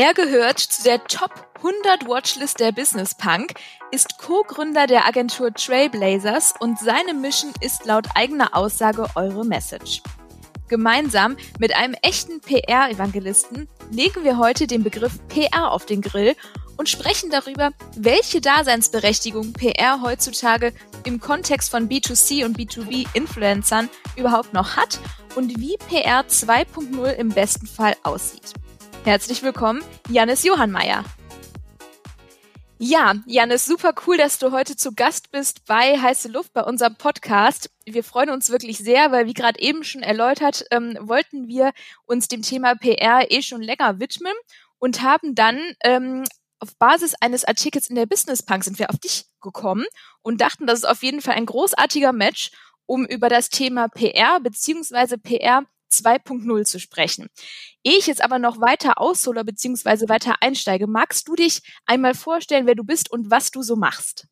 Er gehört zu der Top 100 Watchlist der Business Punk, ist Co-Gründer der Agentur Trailblazers und seine Mission ist laut eigener Aussage eure Message. Gemeinsam mit einem echten PR-Evangelisten legen wir heute den Begriff PR auf den Grill und sprechen darüber, welche Daseinsberechtigung PR heutzutage im Kontext von B2C und B2B-Influencern überhaupt noch hat und wie PR 2.0 im besten Fall aussieht. Herzlich willkommen, Janis Johannmeier. Ja, Janis, super cool, dass du heute zu Gast bist bei Heiße Luft, bei unserem Podcast. Wir freuen uns wirklich sehr, weil wie gerade eben schon erläutert, ähm, wollten wir uns dem Thema PR eh schon länger widmen und haben dann ähm, auf Basis eines Artikels in der Business Punk sind wir auf dich gekommen und dachten, das ist auf jeden Fall ein großartiger Match, um über das Thema PR beziehungsweise PR 2.0 zu sprechen. Ehe ich jetzt aber noch weiter aushole beziehungsweise weiter einsteige, magst du dich einmal vorstellen, wer du bist und was du so machst?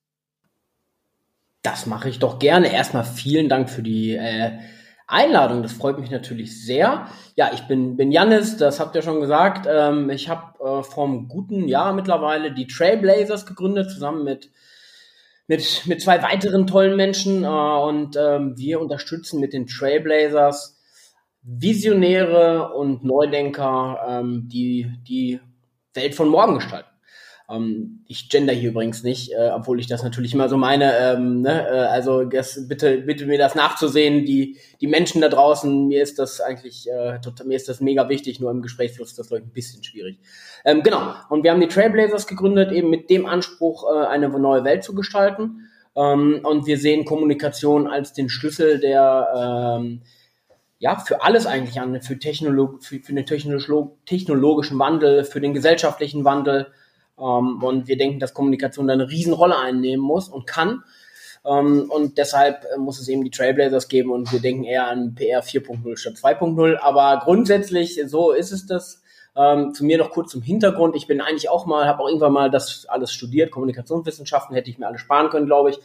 Das mache ich doch gerne. Erstmal vielen Dank für die äh, Einladung. Das freut mich natürlich sehr. Ja, ich bin, bin Jannis, das habt ihr schon gesagt. Ähm, ich habe äh, vor einem guten Jahr mittlerweile die Trailblazers gegründet, zusammen mit, mit, mit zwei weiteren tollen Menschen. Äh, und ähm, wir unterstützen mit den Trailblazers Visionäre und Neudenker, ähm, die die Welt von morgen gestalten. Ähm, ich gender hier übrigens nicht, äh, obwohl ich das natürlich immer so meine. Ähm, ne? äh, also das, bitte, bitte mir das nachzusehen. Die, die Menschen da draußen, mir ist das eigentlich, äh, total, mir ist das mega wichtig. Nur im Gesprächsfluss ist das glaube ich ein bisschen schwierig. Ähm, genau. Und wir haben die Trailblazers gegründet, eben mit dem Anspruch, äh, eine neue Welt zu gestalten. Ähm, und wir sehen Kommunikation als den Schlüssel der ähm, ja, für alles eigentlich an, für, Technolog für, für den technologischen Wandel, für den gesellschaftlichen Wandel. Ähm, und wir denken, dass Kommunikation da eine Riesenrolle einnehmen muss und kann. Ähm, und deshalb äh, muss es eben die Trailblazers geben und wir denken eher an PR 4.0 statt 2.0. Aber grundsätzlich, so ist es das. Ähm, zu mir noch kurz zum Hintergrund. Ich bin eigentlich auch mal, habe auch irgendwann mal das alles studiert. Kommunikationswissenschaften hätte ich mir alle sparen können, glaube ich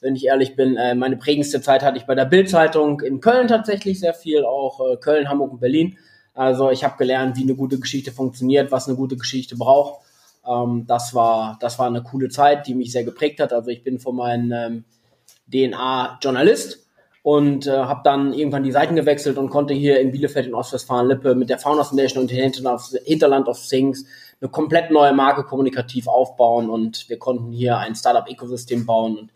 wenn ich ehrlich bin. Äh, meine prägendste Zeit hatte ich bei der Bildzeitung in Köln tatsächlich sehr viel, auch äh, Köln, Hamburg und Berlin. Also ich habe gelernt, wie eine gute Geschichte funktioniert, was eine gute Geschichte braucht. Ähm, das war das war eine coole Zeit, die mich sehr geprägt hat. Also ich bin von meinem ähm, DNA Journalist und äh, habe dann irgendwann die Seiten gewechselt und konnte hier in Bielefeld in Ostwestfalen-Lippe mit der Fauna Foundation und Hinterland of Things eine komplett neue Marke kommunikativ aufbauen und wir konnten hier ein Startup-Ökosystem bauen. Und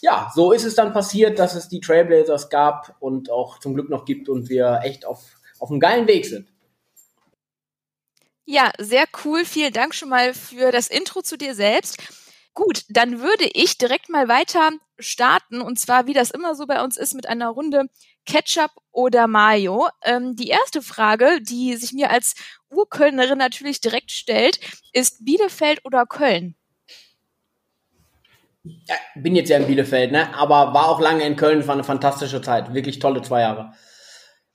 ja, so ist es dann passiert, dass es die Trailblazers gab und auch zum Glück noch gibt und wir echt auf, auf einem geilen Weg sind. Ja, sehr cool. Vielen Dank schon mal für das Intro zu dir selbst. Gut, dann würde ich direkt mal weiter starten und zwar, wie das immer so bei uns ist, mit einer Runde Ketchup oder Mayo. Ähm, die erste Frage, die sich mir als Urkölnerin natürlich direkt stellt, ist Bielefeld oder Köln? Ja, bin jetzt ja in Bielefeld, ne? aber war auch lange in Köln, war eine fantastische Zeit, wirklich tolle zwei Jahre.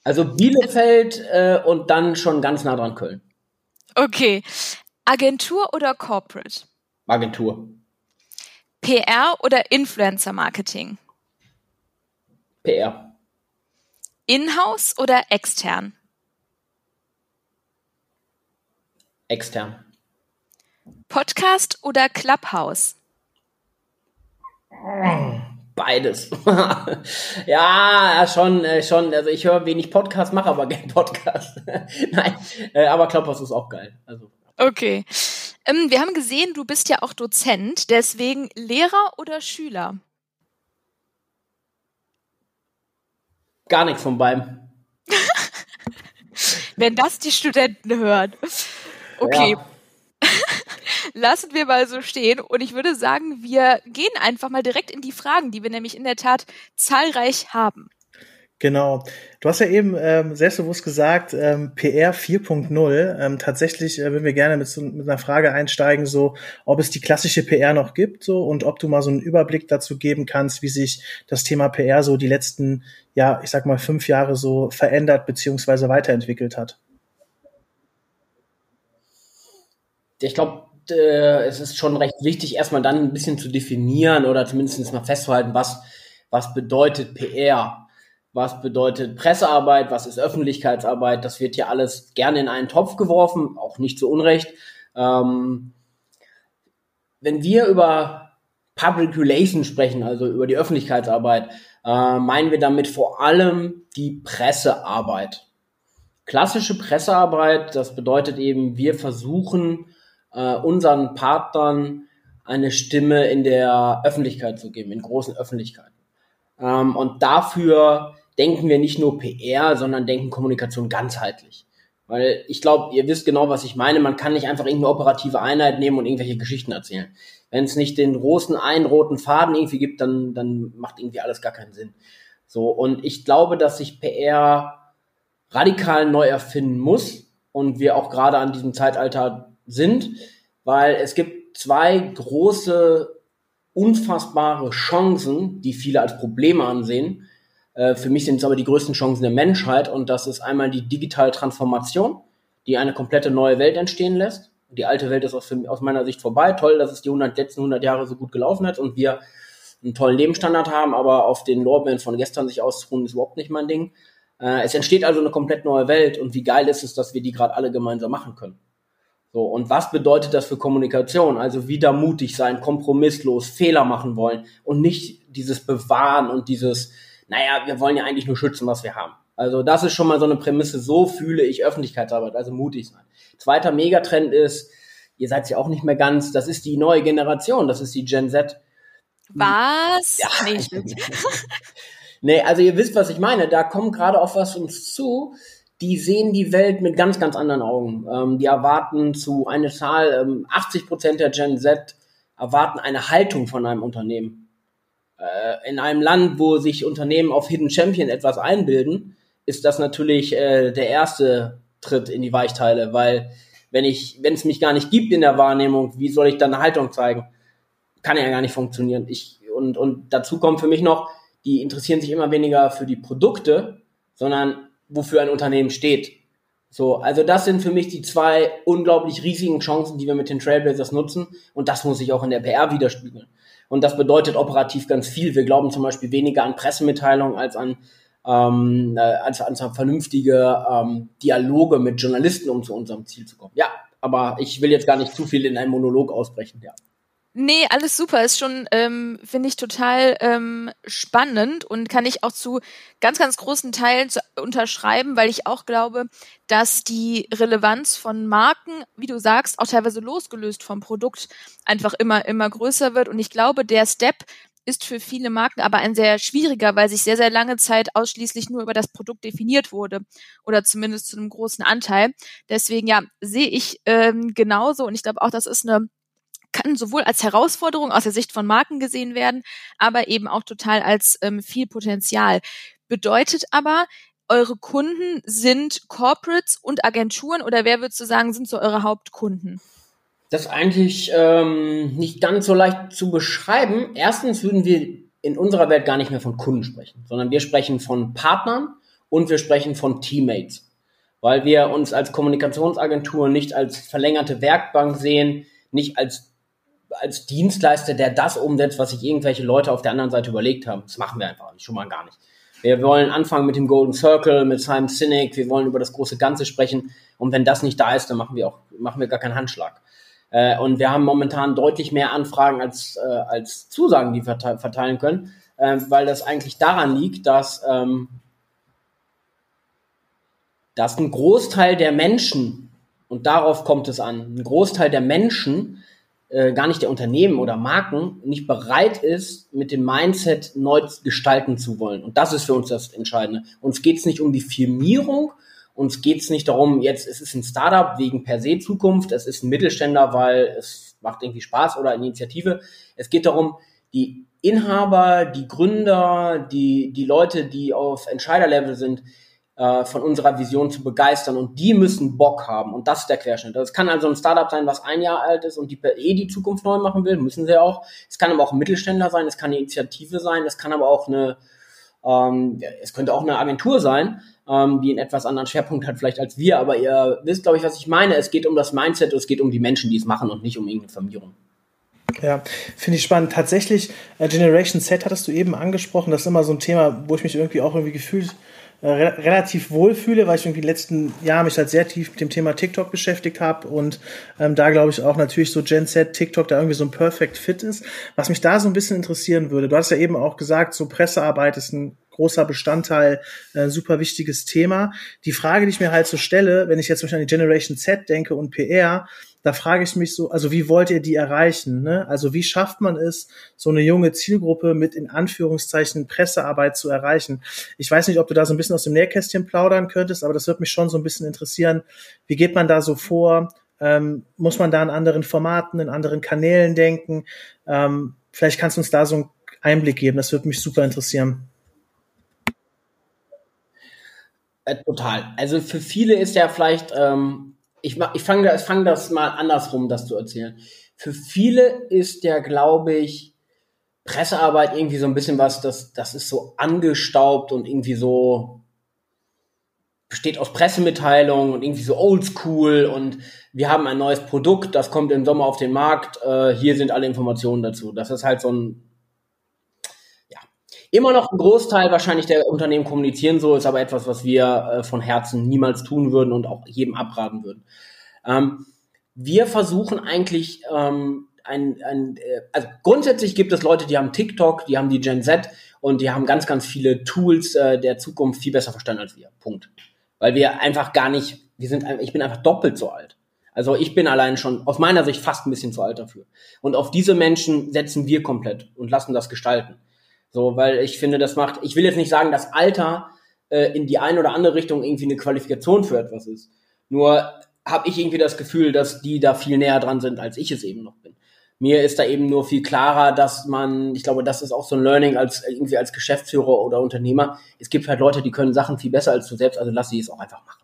Also Bielefeld äh, und dann schon ganz nah dran Köln. Okay. Agentur oder Corporate? Agentur. PR oder Influencer Marketing? PR. Inhouse oder extern? Extern. Podcast oder Clubhouse? Beides. ja, schon, äh, schon. Also ich höre wenig Podcast, mache aber gerne Podcast. Nein, äh, aber Clubhouse ist auch geil. Also. Okay. Ähm, wir haben gesehen, du bist ja auch Dozent, deswegen Lehrer oder Schüler? Gar nichts von beiden. Wenn das die Studenten hören. Okay. Ja. Lassen wir mal so stehen und ich würde sagen, wir gehen einfach mal direkt in die Fragen, die wir nämlich in der Tat zahlreich haben. Genau. Du hast ja eben ähm, selbstbewusst gesagt, ähm, PR 4.0. Ähm, tatsächlich äh, würden wir gerne mit, so, mit einer Frage einsteigen, so ob es die klassische PR noch gibt so und ob du mal so einen Überblick dazu geben kannst, wie sich das Thema PR so die letzten, ja, ich sag mal, fünf Jahre so verändert beziehungsweise weiterentwickelt hat. Ich glaube, äh, es ist schon recht wichtig, erstmal dann ein bisschen zu definieren oder zumindest mal festzuhalten, was, was bedeutet PR was bedeutet Pressearbeit, was ist Öffentlichkeitsarbeit. Das wird ja alles gerne in einen Topf geworfen, auch nicht zu Unrecht. Ähm, wenn wir über Public Relations sprechen, also über die Öffentlichkeitsarbeit, äh, meinen wir damit vor allem die Pressearbeit. Klassische Pressearbeit, das bedeutet eben, wir versuchen äh, unseren Partnern eine Stimme in der Öffentlichkeit zu geben, in großen Öffentlichkeiten. Ähm, und dafür denken wir nicht nur PR, sondern denken Kommunikation ganzheitlich. Weil ich glaube, ihr wisst genau, was ich meine. Man kann nicht einfach irgendeine operative Einheit nehmen und irgendwelche Geschichten erzählen. Wenn es nicht den großen einen roten Faden irgendwie gibt, dann, dann macht irgendwie alles gar keinen Sinn. So, und ich glaube, dass sich PR radikal neu erfinden muss und wir auch gerade an diesem Zeitalter sind, weil es gibt zwei große, unfassbare Chancen, die viele als Probleme ansehen. Äh, für mich sind es aber die größten Chancen der Menschheit und das ist einmal die digitale Transformation, die eine komplette neue Welt entstehen lässt. Die alte Welt ist aus, meiner Sicht vorbei. Toll, dass es die 100, letzten 100 Jahre so gut gelaufen hat und wir einen tollen Lebensstandard haben, aber auf den Lorbeeren von gestern sich auszuruhen, ist überhaupt nicht mein Ding. Äh, es entsteht also eine komplett neue Welt und wie geil ist es, dass wir die gerade alle gemeinsam machen können. So, und was bedeutet das für Kommunikation? Also wieder mutig sein, kompromisslos, Fehler machen wollen und nicht dieses Bewahren und dieses, naja, wir wollen ja eigentlich nur schützen, was wir haben. Also das ist schon mal so eine Prämisse, so fühle ich Öffentlichkeitsarbeit, also mutig sein. Zweiter Megatrend ist, ihr seid ja auch nicht mehr ganz, das ist die neue Generation, das ist die Gen Z. Was? Ja. Nee, nee, also ihr wisst, was ich meine. Da kommt gerade auf was uns zu. Die sehen die Welt mit ganz, ganz anderen Augen. Ähm, die erwarten zu einer Zahl, ähm, 80 Prozent der Gen Z erwarten eine Haltung von einem Unternehmen. Äh, in einem Land, wo sich Unternehmen auf Hidden Champion etwas einbilden, ist das natürlich äh, der erste Tritt in die Weichteile, weil wenn ich, wenn es mich gar nicht gibt in der Wahrnehmung, wie soll ich dann eine Haltung zeigen? Kann ja gar nicht funktionieren. Ich, und, und dazu kommt für mich noch, die interessieren sich immer weniger für die Produkte, sondern wofür ein Unternehmen steht. So, also das sind für mich die zwei unglaublich riesigen Chancen, die wir mit den Trailblazers nutzen. Und das muss sich auch in der PR widerspiegeln. Und das bedeutet operativ ganz viel. Wir glauben zum Beispiel weniger an Pressemitteilungen als an ähm, äh, als, als vernünftige ähm, Dialoge mit Journalisten, um zu unserem Ziel zu kommen. Ja, aber ich will jetzt gar nicht zu viel in einen Monolog ausbrechen. Ja. Nee, alles super. Ist schon, ähm, finde ich, total ähm, spannend und kann ich auch zu ganz, ganz großen Teilen zu, unterschreiben, weil ich auch glaube, dass die Relevanz von Marken, wie du sagst, auch teilweise losgelöst vom Produkt einfach immer, immer größer wird. Und ich glaube, der Step ist für viele Marken aber ein sehr schwieriger, weil sich sehr, sehr lange Zeit ausschließlich nur über das Produkt definiert wurde oder zumindest zu einem großen Anteil. Deswegen ja, sehe ich ähm, genauso und ich glaube auch, das ist eine kann sowohl als Herausforderung aus der Sicht von Marken gesehen werden, aber eben auch total als ähm, viel Potenzial. Bedeutet aber, eure Kunden sind Corporates und Agenturen oder wer würdest du sagen, sind so eure Hauptkunden? Das ist eigentlich ähm, nicht ganz so leicht zu beschreiben. Erstens würden wir in unserer Welt gar nicht mehr von Kunden sprechen, sondern wir sprechen von Partnern und wir sprechen von Teammates, weil wir uns als Kommunikationsagentur nicht als verlängerte Werkbank sehen, nicht als als Dienstleister, der das umsetzt, was sich irgendwelche Leute auf der anderen Seite überlegt haben. Das machen wir einfach nicht, schon mal gar nicht. Wir wollen anfangen mit dem Golden Circle, mit Simon Sinek, wir wollen über das große Ganze sprechen. Und wenn das nicht da ist, dann machen wir auch, machen wir gar keinen Handschlag. Äh, und wir haben momentan deutlich mehr Anfragen als, äh, als Zusagen, die wir verteilen können, äh, weil das eigentlich daran liegt, dass, ähm, dass ein Großteil der Menschen, und darauf kommt es an, ein Großteil der Menschen, äh, gar nicht der Unternehmen oder Marken, nicht bereit ist, mit dem Mindset neu gestalten zu wollen. Und das ist für uns das Entscheidende. Uns geht es nicht um die Firmierung, uns geht es nicht darum, jetzt es ist ein Startup wegen per se Zukunft, es ist ein Mittelständler, weil es macht irgendwie Spaß oder Initiative. Es geht darum, die Inhaber, die Gründer, die, die Leute, die auf Entscheiderlevel sind, äh, von unserer Vision zu begeistern und die müssen Bock haben und das ist der Querschnitt. Das kann also ein Startup sein, was ein Jahr alt ist und die per eh die Zukunft neu machen will, müssen sie auch. Es kann aber auch ein Mittelständler sein, es kann eine Initiative sein, es kann aber auch eine, ähm, es könnte auch eine Agentur sein, ähm, die einen etwas anderen Schwerpunkt hat vielleicht als wir, aber ihr wisst, glaube ich, was ich meine. Es geht um das Mindset, es geht um die Menschen, die es machen und nicht um irgendeine Firmierung. Ja, finde ich spannend. Tatsächlich, äh, Generation Z hattest du eben angesprochen. Das ist immer so ein Thema, wo ich mich irgendwie auch irgendwie gefühlt äh, re relativ wohlfühle, weil ich irgendwie in den letzten Jahren mich halt sehr tief mit dem Thema TikTok beschäftigt habe und ähm, da glaube ich auch natürlich so Gen Z, TikTok da irgendwie so ein Perfect Fit ist. Was mich da so ein bisschen interessieren würde, du hast ja eben auch gesagt, so Pressearbeit ist ein großer Bestandteil, äh, super wichtiges Thema. Die Frage, die ich mir halt so stelle, wenn ich jetzt zum Beispiel an die Generation Z denke und PR, da frage ich mich so, also wie wollt ihr die erreichen? Ne? Also wie schafft man es, so eine junge Zielgruppe mit in Anführungszeichen Pressearbeit zu erreichen? Ich weiß nicht, ob du da so ein bisschen aus dem Nähkästchen plaudern könntest, aber das wird mich schon so ein bisschen interessieren. Wie geht man da so vor? Ähm, muss man da in anderen Formaten, in anderen Kanälen denken? Ähm, vielleicht kannst du uns da so einen Einblick geben. Das würde mich super interessieren. Äh, total. Also für viele ist ja vielleicht ähm, ich, ich fange das, fang das mal andersrum, das zu erzählen. Für viele ist der, glaube ich, Pressearbeit irgendwie so ein bisschen was, das, das ist so angestaubt und irgendwie so besteht aus Pressemitteilungen und irgendwie so oldschool und wir haben ein neues Produkt, das kommt im Sommer auf den Markt, äh, hier sind alle Informationen dazu. Das ist halt so ein immer noch ein Großteil wahrscheinlich der Unternehmen kommunizieren so, ist aber etwas, was wir äh, von Herzen niemals tun würden und auch jedem abraten würden. Ähm, wir versuchen eigentlich ähm, ein, ein äh, also grundsätzlich gibt es Leute, die haben TikTok, die haben die Gen Z und die haben ganz, ganz viele Tools äh, der Zukunft viel besser verstanden als wir. Punkt. Weil wir einfach gar nicht, wir sind, ich bin einfach doppelt so alt. Also ich bin allein schon aus meiner Sicht fast ein bisschen zu alt dafür. Und auf diese Menschen setzen wir komplett und lassen das gestalten. So, weil ich finde, das macht, ich will jetzt nicht sagen, dass Alter äh, in die eine oder andere Richtung irgendwie eine Qualifikation für etwas ist. Nur habe ich irgendwie das Gefühl, dass die da viel näher dran sind, als ich es eben noch bin. Mir ist da eben nur viel klarer, dass man, ich glaube, das ist auch so ein Learning als irgendwie als Geschäftsführer oder Unternehmer. Es gibt halt Leute, die können Sachen viel besser als du selbst, also lass sie es auch einfach machen.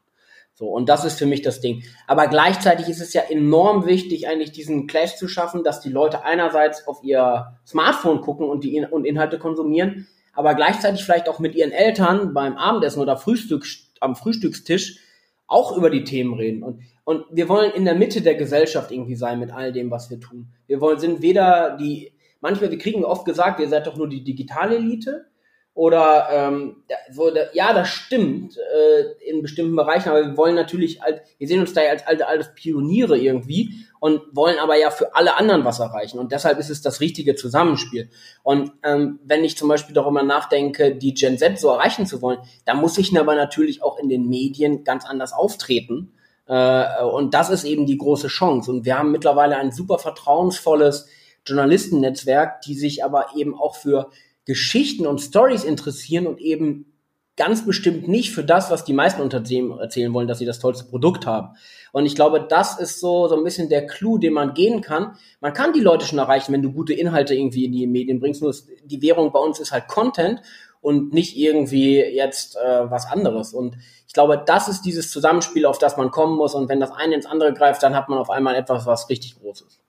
So, und das ist für mich das Ding. Aber gleichzeitig ist es ja enorm wichtig, eigentlich diesen Clash zu schaffen, dass die Leute einerseits auf ihr Smartphone gucken und die In und Inhalte konsumieren, aber gleichzeitig vielleicht auch mit ihren Eltern beim Abendessen oder Frühstück am Frühstückstisch auch über die Themen reden. Und, und wir wollen in der Mitte der Gesellschaft irgendwie sein mit all dem, was wir tun. Wir wollen, sind weder die, manchmal, wir kriegen oft gesagt, ihr seid doch nur die digitale Elite, oder ähm, so, ja, das stimmt äh, in bestimmten Bereichen, aber wir wollen natürlich, als, wir sehen uns da ja als alte, alte Pioniere irgendwie und wollen aber ja für alle anderen was erreichen. Und deshalb ist es das richtige Zusammenspiel. Und ähm, wenn ich zum Beispiel darüber nachdenke, die Gen Z so erreichen zu wollen, dann muss ich aber natürlich auch in den Medien ganz anders auftreten. Äh, und das ist eben die große Chance. Und wir haben mittlerweile ein super vertrauensvolles Journalistennetzwerk, die sich aber eben auch für Geschichten und Stories interessieren und eben ganz bestimmt nicht für das, was die meisten Unternehmen erzählen wollen, dass sie das tollste Produkt haben. Und ich glaube, das ist so, so ein bisschen der Clou, den man gehen kann. Man kann die Leute schon erreichen, wenn du gute Inhalte irgendwie in die Medien bringst. Nur die Währung bei uns ist halt Content und nicht irgendwie jetzt äh, was anderes. Und ich glaube, das ist dieses Zusammenspiel, auf das man kommen muss. Und wenn das eine ins andere greift, dann hat man auf einmal etwas, was richtig groß ist.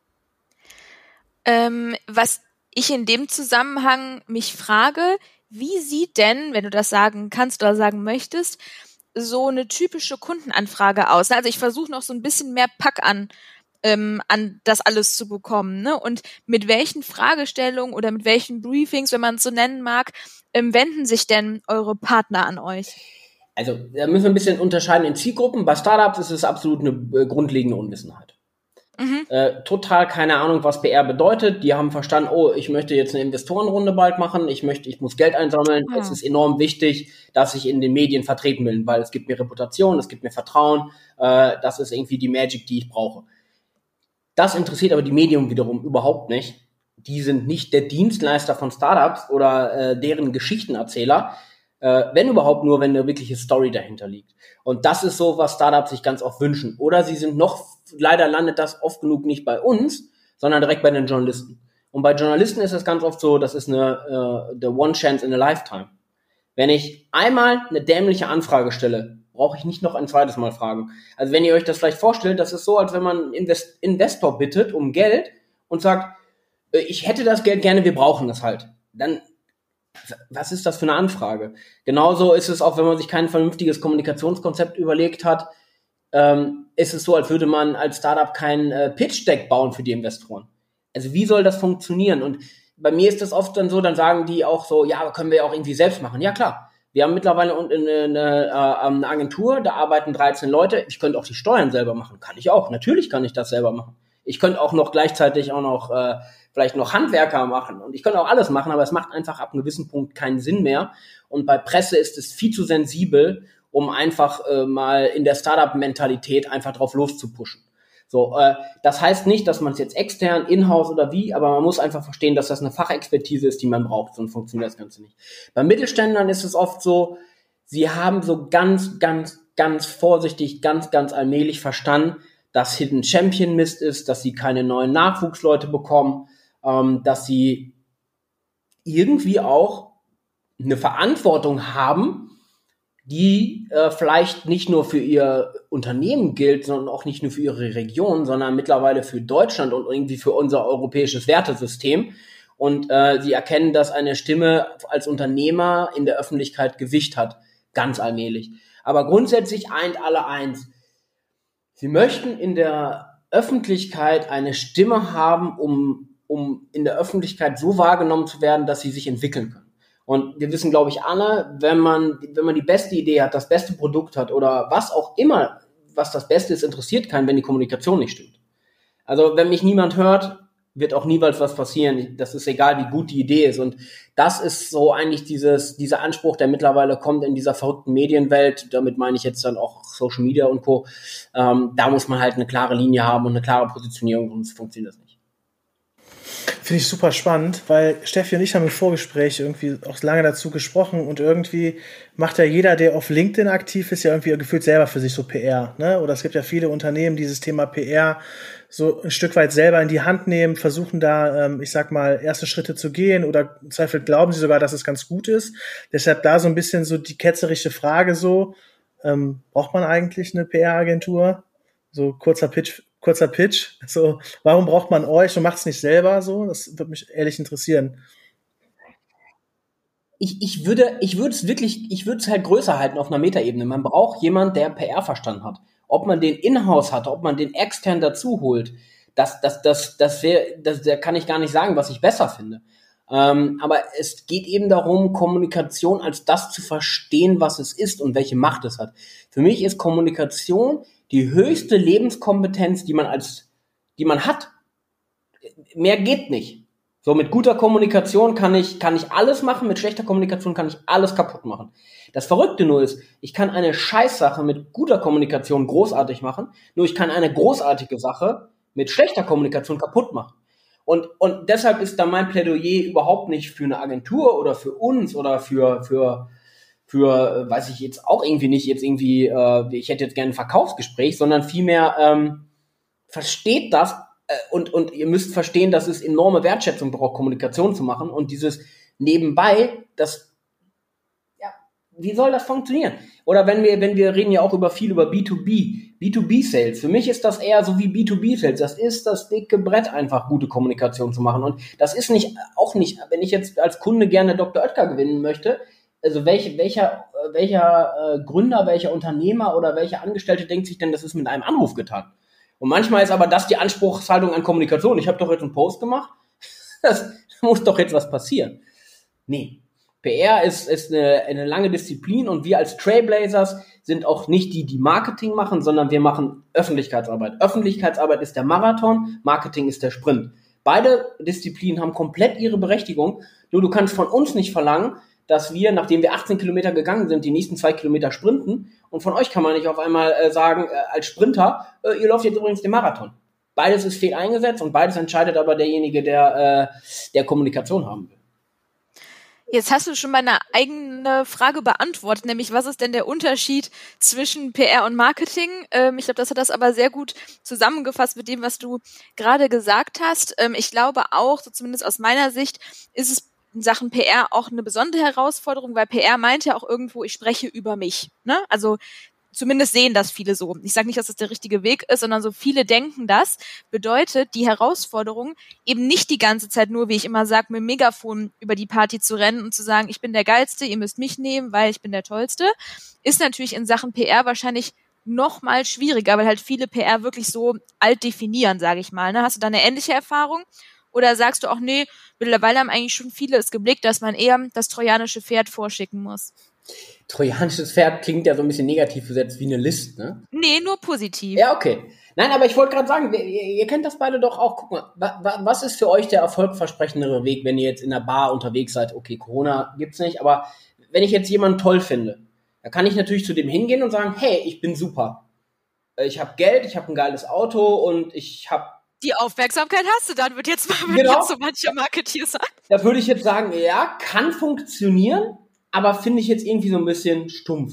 Ähm, was ich in dem Zusammenhang mich frage, wie sieht denn, wenn du das sagen kannst oder sagen möchtest, so eine typische Kundenanfrage aus? Also ich versuche noch so ein bisschen mehr Pack an, ähm, an das alles zu bekommen. Ne? Und mit welchen Fragestellungen oder mit welchen Briefings, wenn man es so nennen mag, ähm, wenden sich denn eure Partner an euch? Also da müssen wir ein bisschen unterscheiden in Zielgruppen. Bei Startups ist es absolut eine äh, grundlegende Unwissenheit. Mhm. Äh, total keine Ahnung, was PR bedeutet. Die haben verstanden, oh, ich möchte jetzt eine Investorenrunde bald machen, ich möchte, ich muss Geld einsammeln. Ja. Es ist enorm wichtig, dass ich in den Medien vertreten bin, weil es gibt mir Reputation, es gibt mir Vertrauen. Äh, das ist irgendwie die Magic, die ich brauche. Das interessiert aber die Medien wiederum überhaupt nicht. Die sind nicht der Dienstleister von Startups oder äh, deren Geschichtenerzähler, äh, wenn überhaupt nur, wenn eine wirkliche Story dahinter liegt. Und das ist so, was Startups sich ganz oft wünschen. Oder sie sind noch, leider landet das oft genug nicht bei uns, sondern direkt bei den Journalisten. Und bei Journalisten ist es ganz oft so, das ist eine äh, the one chance in a lifetime. Wenn ich einmal eine dämliche Anfrage stelle, brauche ich nicht noch ein zweites Mal fragen. Also wenn ihr euch das vielleicht vorstellt, das ist so, als wenn man Invest Investor bittet um Geld und sagt, äh, ich hätte das Geld gerne, wir brauchen das halt. Dann was ist das für eine Anfrage? Genauso ist es auch, wenn man sich kein vernünftiges Kommunikationskonzept überlegt hat, ähm, ist es so, als würde man als Startup kein äh, Pitch-Deck bauen für die Investoren. Also wie soll das funktionieren? Und bei mir ist das oft dann so, dann sagen die auch so, ja, können wir auch irgendwie selbst machen. Ja, klar. Wir haben mittlerweile eine, eine, äh, eine Agentur, da arbeiten 13 Leute. Ich könnte auch die Steuern selber machen. Kann ich auch. Natürlich kann ich das selber machen. Ich könnte auch noch gleichzeitig auch noch äh, vielleicht noch Handwerker machen und ich könnte auch alles machen, aber es macht einfach ab einem gewissen Punkt keinen Sinn mehr. Und bei Presse ist es viel zu sensibel, um einfach äh, mal in der Startup-Mentalität einfach drauf loszupuschen. So, äh, das heißt nicht, dass man es jetzt extern, in-house oder wie, aber man muss einfach verstehen, dass das eine Fachexpertise ist, die man braucht, sonst funktioniert das Ganze nicht. Bei Mittelständlern ist es oft so, sie haben so ganz, ganz, ganz vorsichtig, ganz, ganz allmählich verstanden, dass Hidden Champion Mist ist, dass sie keine neuen Nachwuchsleute bekommen, ähm, dass sie irgendwie auch eine Verantwortung haben, die äh, vielleicht nicht nur für ihr Unternehmen gilt, sondern auch nicht nur für ihre Region, sondern mittlerweile für Deutschland und irgendwie für unser europäisches Wertesystem. Und äh, sie erkennen, dass eine Stimme als Unternehmer in der Öffentlichkeit Gewicht hat, ganz allmählich. Aber grundsätzlich eint alle eins. Sie möchten in der Öffentlichkeit eine Stimme haben, um, um in der Öffentlichkeit so wahrgenommen zu werden, dass sie sich entwickeln können. Und wir wissen, glaube ich, alle, wenn man, wenn man die beste Idee hat, das beste Produkt hat oder was auch immer, was das Beste ist, interessiert keinen, wenn die Kommunikation nicht stimmt. Also wenn mich niemand hört, wird auch niemals was passieren. Das ist egal, wie gut die Idee ist. Und das ist so eigentlich dieses, dieser Anspruch, der mittlerweile kommt in dieser verrückten Medienwelt. Damit meine ich jetzt dann auch Social Media und Co. Ähm, da muss man halt eine klare Linie haben und eine klare Positionierung, sonst funktioniert das nicht. Finde ich super spannend, weil Steffi und ich haben im Vorgespräch irgendwie auch lange dazu gesprochen und irgendwie macht ja jeder, der auf LinkedIn aktiv ist, ja irgendwie gefühlt selber für sich so PR. Ne? Oder es gibt ja viele Unternehmen, die dieses Thema PR so ein Stück weit selber in die Hand nehmen, versuchen da, ähm, ich sag mal, erste Schritte zu gehen oder im Zweifel glauben sie sogar, dass es ganz gut ist. Deshalb da so ein bisschen so die ketzerische Frage so, ähm, braucht man eigentlich eine PR-Agentur? So kurzer Pitch kurzer Pitch. So, warum braucht man euch und macht es nicht selber so? Das würde mich ehrlich interessieren. Ich, ich würde, ich würde es wirklich, ich würde es halt größer halten auf einer Metaebene. Man braucht jemand, der PR verstanden hat. Ob man den in-house hat, ob man den extern dazu holt, das, das, das, das wäre, das, da kann ich gar nicht sagen, was ich besser finde. Ähm, aber es geht eben darum, Kommunikation als das zu verstehen, was es ist und welche Macht es hat. Für mich ist Kommunikation die höchste Lebenskompetenz, die man als, die man hat. Mehr geht nicht. So mit guter Kommunikation kann ich, kann ich alles machen, mit schlechter Kommunikation kann ich alles kaputt machen. Das Verrückte nur ist, ich kann eine Scheißsache mit guter Kommunikation großartig machen, nur ich kann eine großartige Sache mit schlechter Kommunikation kaputt machen. Und, und deshalb ist da mein Plädoyer überhaupt nicht für eine Agentur oder für uns oder für, für, für, äh, weiß ich jetzt auch irgendwie nicht, jetzt irgendwie, äh, ich hätte jetzt gerne ein Verkaufsgespräch, sondern vielmehr ähm, versteht das und, und ihr müsst verstehen, dass es enorme Wertschätzung braucht, Kommunikation zu machen und dieses nebenbei, das, ja, wie soll das funktionieren? Oder wenn wir, wenn wir reden ja auch über viel über B2B, B2B-Sales. Für mich ist das eher so wie B2B-Sales. Das ist das dicke Brett, einfach gute Kommunikation zu machen. Und das ist nicht, auch nicht, wenn ich jetzt als Kunde gerne Dr. Oetker gewinnen möchte, also welche, welcher, welcher äh, Gründer, welcher Unternehmer oder welcher Angestellte denkt sich denn, das ist mit einem Anruf getan? Und manchmal ist aber das die Anspruchshaltung an Kommunikation. Ich habe doch jetzt einen Post gemacht. das muss doch jetzt was passieren. Nee. PR ist, ist eine, eine lange Disziplin und wir als Trailblazers sind auch nicht die, die Marketing machen, sondern wir machen Öffentlichkeitsarbeit. Öffentlichkeitsarbeit ist der Marathon, Marketing ist der Sprint. Beide Disziplinen haben komplett ihre Berechtigung. Nur du kannst von uns nicht verlangen, dass wir, nachdem wir 18 Kilometer gegangen sind, die nächsten zwei Kilometer sprinten. Und von euch kann man nicht auf einmal äh, sagen, äh, als Sprinter, äh, ihr lauft jetzt übrigens den Marathon. Beides ist fehl eingesetzt und beides entscheidet aber derjenige, der, äh, der Kommunikation haben will. Jetzt hast du schon meine eigene Frage beantwortet, nämlich was ist denn der Unterschied zwischen PR und Marketing? Ähm, ich glaube, das hat das aber sehr gut zusammengefasst mit dem, was du gerade gesagt hast. Ähm, ich glaube auch, so zumindest aus meiner Sicht, ist es in Sachen PR auch eine besondere Herausforderung, weil PR meint ja auch irgendwo, ich spreche über mich. Ne? Also zumindest sehen das viele so. Ich sage nicht, dass das der richtige Weg ist, sondern so viele denken das. Bedeutet die Herausforderung, eben nicht die ganze Zeit nur, wie ich immer sage, mit dem Megafon über die Party zu rennen und zu sagen, ich bin der Geilste, ihr müsst mich nehmen, weil ich bin der Tollste, ist natürlich in Sachen PR wahrscheinlich noch mal schwieriger, weil halt viele PR wirklich so alt definieren, sage ich mal. Ne? Hast du da eine ähnliche Erfahrung? Oder sagst du auch, nee, mittlerweile haben eigentlich schon viele es geblickt, dass man eher das trojanische Pferd vorschicken muss? Trojanisches Pferd klingt ja so ein bisschen negativ besetzt wie eine List, ne? Nee, nur positiv. Ja, okay. Nein, aber ich wollte gerade sagen, ihr, ihr, kennt das beide doch auch. Guck mal, wa, was ist für euch der erfolgversprechendere Weg, wenn ihr jetzt in der Bar unterwegs seid? Okay, Corona gibt's nicht, aber wenn ich jetzt jemanden toll finde, da kann ich natürlich zu dem hingehen und sagen, hey, ich bin super. Ich habe Geld, ich habe ein geiles Auto und ich habe die Aufmerksamkeit hast du dann, wird jetzt mal genau. jetzt so mancher Marketier sagen. Da würde ich jetzt sagen, ja, kann funktionieren, aber finde ich jetzt irgendwie so ein bisschen stumpf.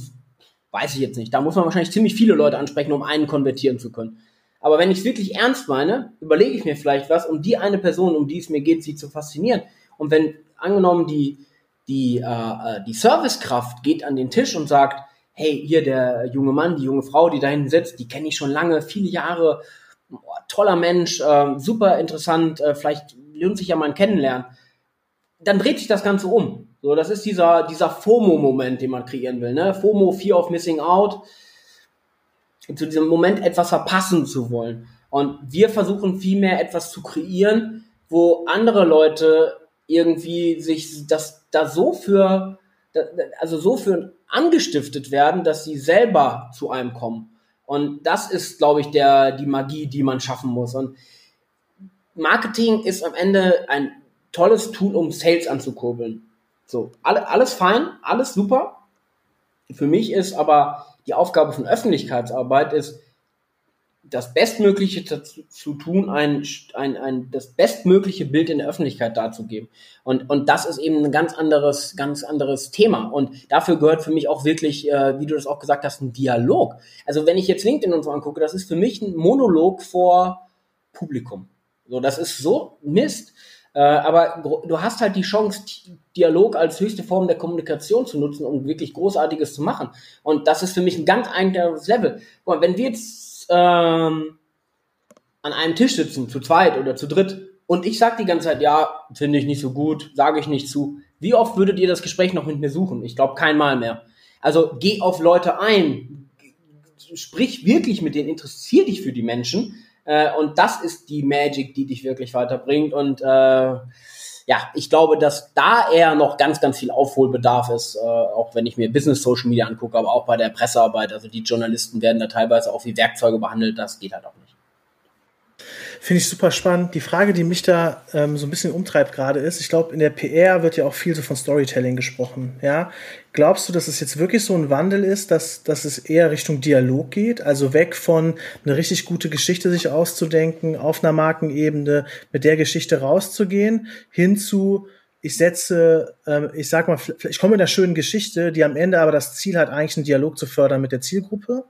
Weiß ich jetzt nicht. Da muss man wahrscheinlich ziemlich viele Leute ansprechen, um einen konvertieren zu können. Aber wenn ich es wirklich ernst meine, überlege ich mir vielleicht was, um die eine Person, um die es mir geht, sie zu faszinieren. Und wenn angenommen die, die, äh, äh die Servicekraft geht an den Tisch und sagt, hey, hier der junge Mann, die junge Frau, die da hinten sitzt, die kenne ich schon lange, viele Jahre, oh, toller Mensch, äh, super interessant, äh, vielleicht lohnt sich ja mal ein Kennenlernen. Dann dreht sich das Ganze um. So, das ist dieser, dieser FOMO-Moment, den man kreieren will. Ne? FOMO, Fear of Missing Out zu diesem Moment etwas verpassen zu wollen. Und wir versuchen vielmehr etwas zu kreieren, wo andere Leute irgendwie sich das da so für, also so für angestiftet werden, dass sie selber zu einem kommen. Und das ist, glaube ich, der, die Magie, die man schaffen muss. Und Marketing ist am Ende ein tolles Tool, um Sales anzukurbeln. So, alle, alles fein, alles super. Für mich ist aber die Aufgabe von Öffentlichkeitsarbeit ist, das Bestmögliche dazu, zu tun, ein, ein, ein, das bestmögliche Bild in der Öffentlichkeit darzugeben. Und, und das ist eben ein ganz anderes, ganz anderes Thema. Und dafür gehört für mich auch wirklich, äh, wie du das auch gesagt hast, ein Dialog. Also wenn ich jetzt LinkedIn und so angucke, das ist für mich ein Monolog vor Publikum. So, das ist so Mist. Äh, aber du hast halt die Chance, Dialog als höchste Form der Kommunikation zu nutzen, um wirklich Großartiges zu machen. Und das ist für mich ein ganz eigenes Level. Mal, wenn wir jetzt ähm, an einem Tisch sitzen, zu zweit oder zu dritt, und ich sage die ganze Zeit, ja, finde ich nicht so gut, sage ich nicht zu. Wie oft würdet ihr das Gespräch noch mit mir suchen? Ich glaube kein Mal mehr. Also geh auf Leute ein, sprich wirklich mit denen, interessier dich für die Menschen äh, und das ist die Magic, die dich wirklich weiterbringt. Und äh, ja, ich glaube, dass da eher noch ganz, ganz viel Aufholbedarf ist, äh, auch wenn ich mir Business Social Media angucke, aber auch bei der Pressearbeit. Also die Journalisten werden da teilweise auch wie Werkzeuge behandelt, das geht halt auch nicht. Finde ich super spannend. Die Frage, die mich da ähm, so ein bisschen umtreibt gerade ist, ich glaube, in der PR wird ja auch viel so von Storytelling gesprochen. Ja, glaubst du, dass es jetzt wirklich so ein Wandel ist, dass, dass es eher Richtung Dialog geht? Also weg von eine richtig gute Geschichte sich auszudenken, auf einer Markenebene mit der Geschichte rauszugehen, hin zu ich setze, ähm, ich sag mal, ich komme mit einer schönen Geschichte, die am Ende aber das Ziel hat, eigentlich einen Dialog zu fördern mit der Zielgruppe.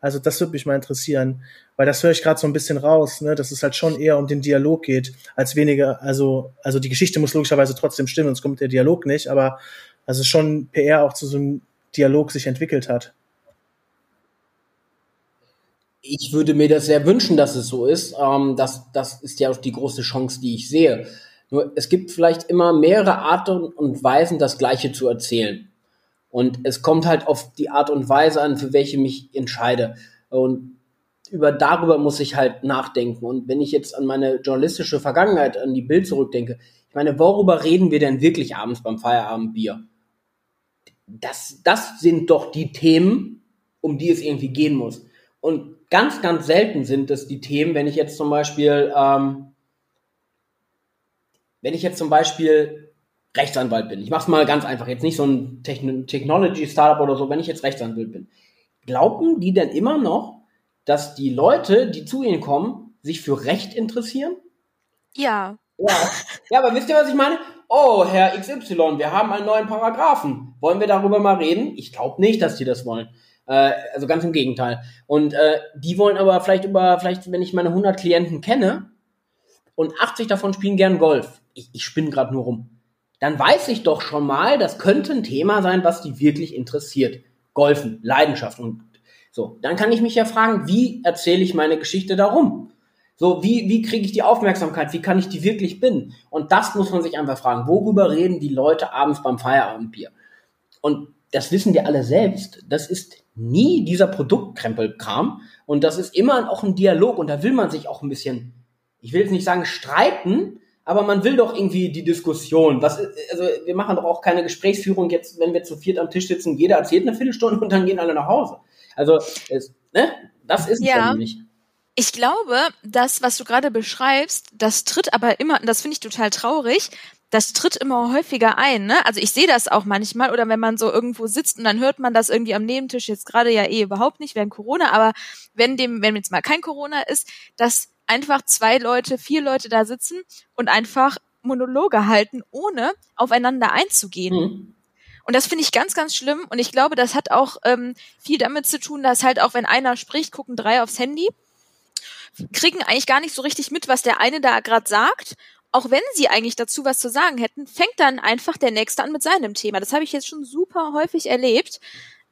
Also das würde mich mal interessieren, weil das höre ich gerade so ein bisschen raus, ne, dass es halt schon eher um den Dialog geht, als weniger, also, also die Geschichte muss logischerweise trotzdem stimmen, sonst kommt der Dialog nicht, aber also schon PR auch zu so einem Dialog sich entwickelt hat. Ich würde mir das sehr wünschen, dass es so ist. Ähm, das, das ist ja auch die große Chance, die ich sehe. Nur es gibt vielleicht immer mehrere Arten und Weisen, das Gleiche zu erzählen. Und es kommt halt auf die Art und Weise an, für welche mich entscheide. Und über darüber muss ich halt nachdenken. Und wenn ich jetzt an meine journalistische Vergangenheit, an die Bild zurückdenke, ich meine, worüber reden wir denn wirklich abends beim Feierabendbier? Das, das sind doch die Themen, um die es irgendwie gehen muss. Und ganz, ganz selten sind es die Themen, wenn ich jetzt zum Beispiel, ähm, wenn ich jetzt zum Beispiel Rechtsanwalt bin, ich mache es mal ganz einfach, jetzt nicht so ein Techn Technology-Startup oder so, wenn ich jetzt Rechtsanwalt bin, glauben die denn immer noch, dass die Leute, die zu ihnen kommen, sich für Recht interessieren? Ja. Ja, ja aber wisst ihr, was ich meine? Oh, Herr XY, wir haben einen neuen Paragraphen. Wollen wir darüber mal reden? Ich glaube nicht, dass die das wollen. Äh, also ganz im Gegenteil. Und äh, die wollen aber vielleicht über, vielleicht, wenn ich meine 100 Klienten kenne und 80 davon spielen gern Golf. Ich, ich spinne gerade nur rum dann weiß ich doch schon mal, das könnte ein Thema sein, was die wirklich interessiert. Golfen, Leidenschaft und so. Dann kann ich mich ja fragen, wie erzähle ich meine Geschichte darum? So, wie, wie kriege ich die Aufmerksamkeit? Wie kann ich die wirklich binden? Und das muss man sich einfach fragen. Worüber reden die Leute abends beim Feierabendbier? Und das wissen wir alle selbst. Das ist nie dieser Produktkrempelkram. Und das ist immer auch ein Dialog. Und da will man sich auch ein bisschen, ich will jetzt nicht sagen streiten, aber man will doch irgendwie die Diskussion. Was, also wir machen doch auch keine Gesprächsführung jetzt, wenn wir zu viert am Tisch sitzen, jeder erzählt eine Viertelstunde und dann gehen alle nach Hause. Also, es, ne? Das ist ja. nicht. Ich glaube, das, was du gerade beschreibst, das tritt aber immer, das finde ich total traurig, das tritt immer häufiger ein, ne? Also ich sehe das auch manchmal oder wenn man so irgendwo sitzt und dann hört man das irgendwie am Nebentisch jetzt gerade ja eh überhaupt nicht während Corona, aber wenn dem, wenn jetzt mal kein Corona ist, dass einfach zwei Leute, vier Leute da sitzen und einfach Monologe halten, ohne aufeinander einzugehen. Mhm. Und das finde ich ganz, ganz schlimm. Und ich glaube, das hat auch ähm, viel damit zu tun, dass halt auch, wenn einer spricht, gucken drei aufs Handy, kriegen eigentlich gar nicht so richtig mit, was der eine da gerade sagt auch wenn sie eigentlich dazu was zu sagen hätten, fängt dann einfach der Nächste an mit seinem Thema. Das habe ich jetzt schon super häufig erlebt.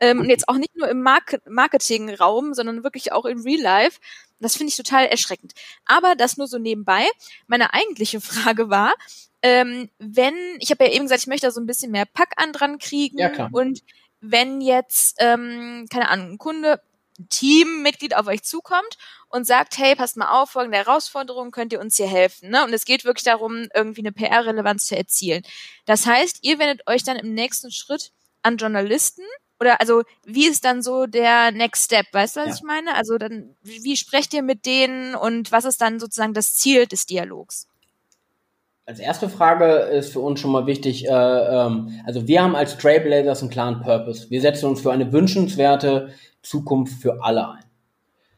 Ähm, und jetzt auch nicht nur im Mark Marketingraum, sondern wirklich auch im Real Life. Das finde ich total erschreckend. Aber das nur so nebenbei. Meine eigentliche Frage war, ähm, wenn, ich habe ja eben gesagt, ich möchte da so ein bisschen mehr Pack an dran kriegen. Ja, klar. Und wenn jetzt, ähm, keine Ahnung, ein Kunde, ein Teammitglied auf euch zukommt und sagt, hey, passt mal auf, folgende Herausforderungen könnt ihr uns hier helfen. Ne? Und es geht wirklich darum, irgendwie eine PR-Relevanz zu erzielen. Das heißt, ihr wendet euch dann im nächsten Schritt an Journalisten oder also wie ist dann so der Next Step? Weißt du, was ja. ich meine? Also dann, wie sprecht ihr mit denen und was ist dann sozusagen das Ziel des Dialogs? Als erste Frage ist für uns schon mal wichtig, äh, ähm, also wir haben als Trailblazers einen klaren Purpose. Wir setzen uns für eine wünschenswerte Zukunft für alle ein.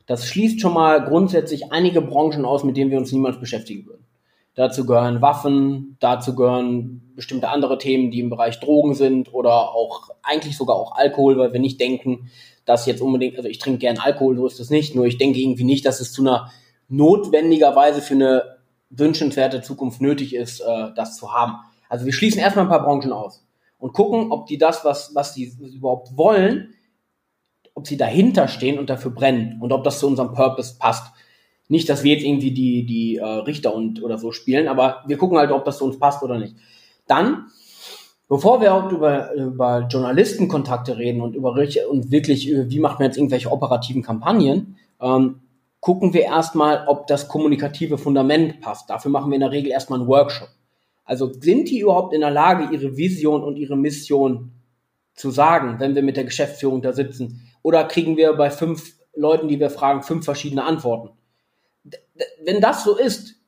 Das schließt schon mal grundsätzlich einige Branchen aus, mit denen wir uns niemals beschäftigen würden. Dazu gehören Waffen, dazu gehören bestimmte andere Themen, die im Bereich Drogen sind oder auch eigentlich sogar auch Alkohol, weil wir nicht denken, dass jetzt unbedingt, also ich trinke gern Alkohol, so ist es nicht, nur ich denke irgendwie nicht, dass es zu einer notwendigerweise für eine wünschenswerte Zukunft nötig ist, äh, das zu haben. Also wir schließen erstmal ein paar Branchen aus und gucken, ob die das, was, was die überhaupt wollen, ob sie dahinter stehen und dafür brennen und ob das zu unserem Purpose passt. Nicht, dass wir jetzt irgendwie die, die äh, Richter und oder so spielen, aber wir gucken halt, ob das zu uns passt oder nicht. Dann, bevor wir auch über, über Journalistenkontakte reden und über und wirklich, wie macht man jetzt irgendwelche operativen Kampagnen, ähm, gucken wir erstmal, ob das kommunikative Fundament passt. Dafür machen wir in der Regel erstmal einen Workshop. Also sind die überhaupt in der Lage, ihre Vision und ihre Mission zu sagen, wenn wir mit der Geschäftsführung da sitzen? Oder kriegen wir bei fünf Leuten, die wir fragen, fünf verschiedene Antworten? Wenn das so ist,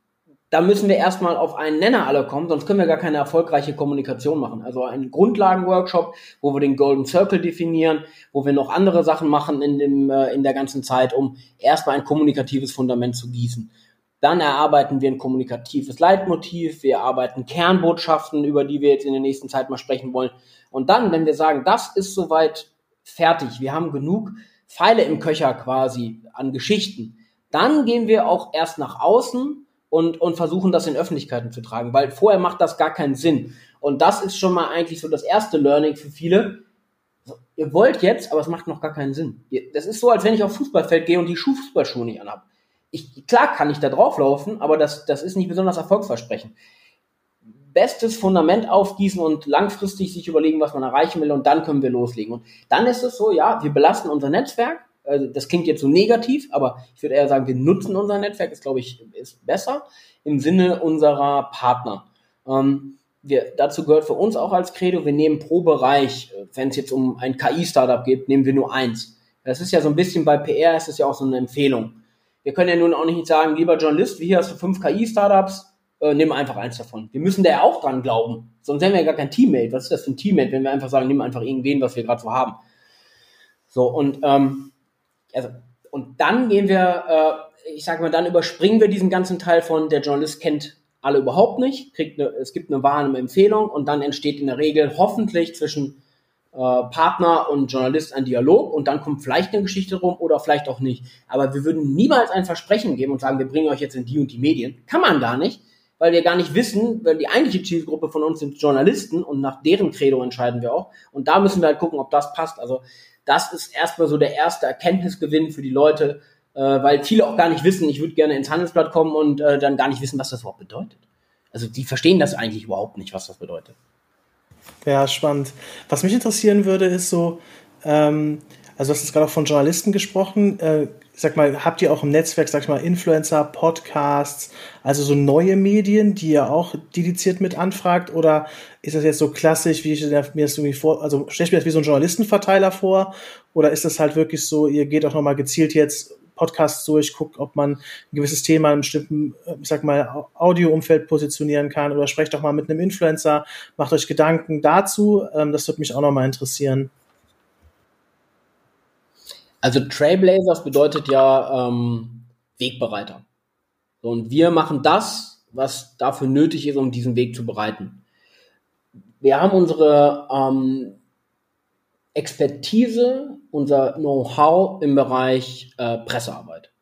dann müssen wir erstmal auf einen Nenner alle kommen, sonst können wir gar keine erfolgreiche Kommunikation machen. Also einen Grundlagenworkshop, wo wir den Golden Circle definieren, wo wir noch andere Sachen machen in, dem, äh, in der ganzen Zeit, um erstmal ein kommunikatives Fundament zu gießen. Dann erarbeiten wir ein kommunikatives Leitmotiv, wir erarbeiten Kernbotschaften, über die wir jetzt in der nächsten Zeit mal sprechen wollen. Und dann, wenn wir sagen, das ist soweit fertig, wir haben genug Pfeile im Köcher quasi an Geschichten, dann gehen wir auch erst nach außen und, und versuchen das in Öffentlichkeiten zu tragen, weil vorher macht das gar keinen Sinn. Und das ist schon mal eigentlich so das erste Learning für viele. Ihr wollt jetzt, aber es macht noch gar keinen Sinn. Das ist so, als wenn ich auf Fußballfeld gehe und die Fußballschuhe nicht anhabe. Ich, klar kann ich da drauflaufen, aber das, das ist nicht besonders erfolgsversprechend bestes Fundament aufgießen und langfristig sich überlegen, was man erreichen will und dann können wir loslegen. Und dann ist es so, ja, wir belasten unser Netzwerk. Also das klingt jetzt so negativ, aber ich würde eher sagen, wir nutzen unser Netzwerk, ist glaube ich, ist besser im Sinne unserer Partner. Ähm, wir, dazu gehört für uns auch als Credo, wir nehmen pro Bereich, wenn es jetzt um ein KI-Startup geht, nehmen wir nur eins. Das ist ja so ein bisschen bei PR, ist es ja auch so eine Empfehlung. Wir können ja nun auch nicht sagen, lieber Journalist, hier hast du fünf KI-Startups, äh, nimm einfach eins davon. Wir müssen da ja auch dran glauben. Sonst wären wir ja gar kein Teammate. Was ist das für ein Teammate, wenn wir einfach sagen, nimm einfach irgendwen, was wir gerade so haben. So, und, ähm, also, und dann gehen wir, äh, ich sage mal, dann überspringen wir diesen ganzen Teil von, der Journalist kennt alle überhaupt nicht, kriegt eine, es gibt eine warme Empfehlung und dann entsteht in der Regel hoffentlich zwischen äh, Partner und Journalist ein Dialog und dann kommt vielleicht eine Geschichte rum oder vielleicht auch nicht. Aber wir würden niemals ein Versprechen geben und sagen, wir bringen euch jetzt in die und die Medien. Kann man gar nicht, weil wir gar nicht wissen, weil die eigentliche Zielgruppe von uns sind Journalisten und nach deren Credo entscheiden wir auch. Und da müssen wir halt gucken, ob das passt. Also das ist erstmal so der erste Erkenntnisgewinn für die Leute, äh, weil viele auch gar nicht wissen, ich würde gerne ins Handelsblatt kommen und äh, dann gar nicht wissen, was das überhaupt bedeutet. Also die verstehen das eigentlich überhaupt nicht, was das bedeutet. Ja, spannend. Was mich interessieren würde, ist so, ähm, also du hast jetzt gerade auch von Journalisten gesprochen. Äh, sag mal, habt ihr auch im Netzwerk, sag ich mal, Influencer, Podcasts, also so neue Medien, die ihr auch dediziert mit anfragt? Oder ist das jetzt so klassisch, wie ich mir das irgendwie vor, also stelle ich mir das wie so ein Journalistenverteiler vor? Oder ist das halt wirklich so, ihr geht auch nochmal gezielt jetzt Podcasts durch, guckt, ob man ein gewisses Thema in einem bestimmten, ich sag mal, Audioumfeld positionieren kann oder sprecht doch mal mit einem Influencer, macht euch Gedanken dazu. Ähm, das würde mich auch nochmal interessieren. Also Trailblazers bedeutet ja ähm, Wegbereiter. So, und wir machen das, was dafür nötig ist, um diesen Weg zu bereiten. Wir haben unsere ähm, Expertise, unser Know-how im Bereich äh, Pressearbeit.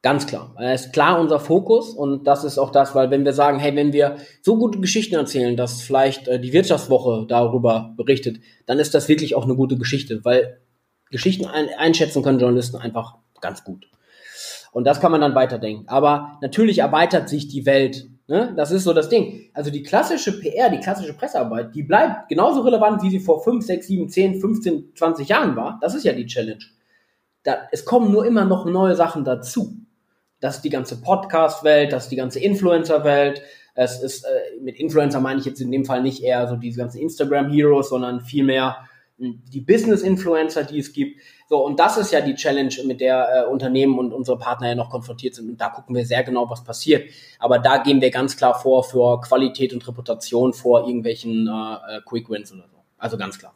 Ganz klar. Es ist klar unser Fokus und das ist auch das, weil wenn wir sagen, hey, wenn wir so gute Geschichten erzählen, dass vielleicht äh, die Wirtschaftswoche darüber berichtet, dann ist das wirklich auch eine gute Geschichte, weil Geschichten ein einschätzen können Journalisten einfach ganz gut. Und das kann man dann weiterdenken. Aber natürlich erweitert sich die Welt Ne? Das ist so das Ding. Also die klassische PR, die klassische Pressearbeit, die bleibt genauso relevant, wie sie vor 5, 6, 7, 10, 15, 20 Jahren war. Das ist ja die Challenge. Da, es kommen nur immer noch neue Sachen dazu. Das ist die ganze Podcast-Welt, das ist die ganze Influencer-Welt. Es ist, äh, mit Influencer meine ich jetzt in dem Fall nicht eher so diese ganzen Instagram-Heroes, sondern vielmehr die Business-Influencer, die es gibt. So, und das ist ja die Challenge, mit der äh, Unternehmen und unsere Partner ja noch konfrontiert sind. Und da gucken wir sehr genau, was passiert. Aber da gehen wir ganz klar vor für Qualität und Reputation vor irgendwelchen äh, äh Quick Wins oder so. Also ganz klar.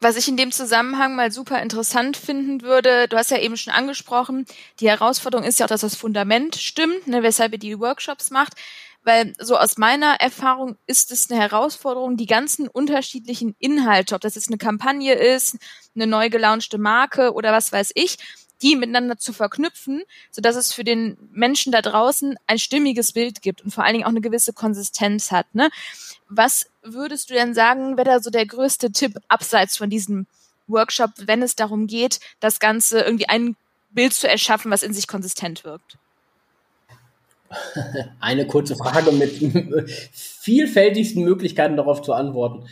Was ich in dem Zusammenhang mal super interessant finden würde, du hast ja eben schon angesprochen, die Herausforderung ist ja auch, dass das Fundament stimmt, ne, weshalb ihr die Workshops macht weil so aus meiner Erfahrung ist es eine Herausforderung, die ganzen unterschiedlichen Inhalte, ob das jetzt eine Kampagne ist, eine neu gelaunchte Marke oder was weiß ich, die miteinander zu verknüpfen, so dass es für den Menschen da draußen ein stimmiges Bild gibt und vor allen Dingen auch eine gewisse Konsistenz hat. Ne? Was würdest du denn sagen, wäre da so der größte Tipp abseits von diesem Workshop, wenn es darum geht, das Ganze irgendwie ein Bild zu erschaffen, was in sich konsistent wirkt? Eine kurze Frage mit vielfältigsten Möglichkeiten darauf zu antworten.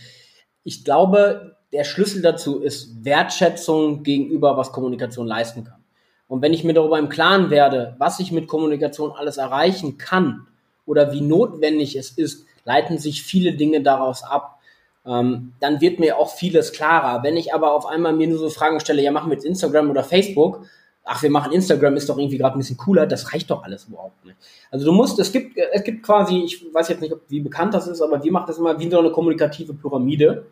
Ich glaube, der Schlüssel dazu ist Wertschätzung gegenüber, was Kommunikation leisten kann. Und wenn ich mir darüber im Klaren werde, was ich mit Kommunikation alles erreichen kann oder wie notwendig es ist, leiten sich viele Dinge daraus ab. Ähm, dann wird mir auch vieles klarer. Wenn ich aber auf einmal mir nur so Fragen stelle, ja, machen wir jetzt Instagram oder Facebook, ach, wir machen Instagram, ist doch irgendwie gerade ein bisschen cooler, das reicht doch alles überhaupt nicht. Also du musst, es gibt, es gibt quasi, ich weiß jetzt nicht, wie bekannt das ist, aber wir machen das immer wie so eine kommunikative Pyramide.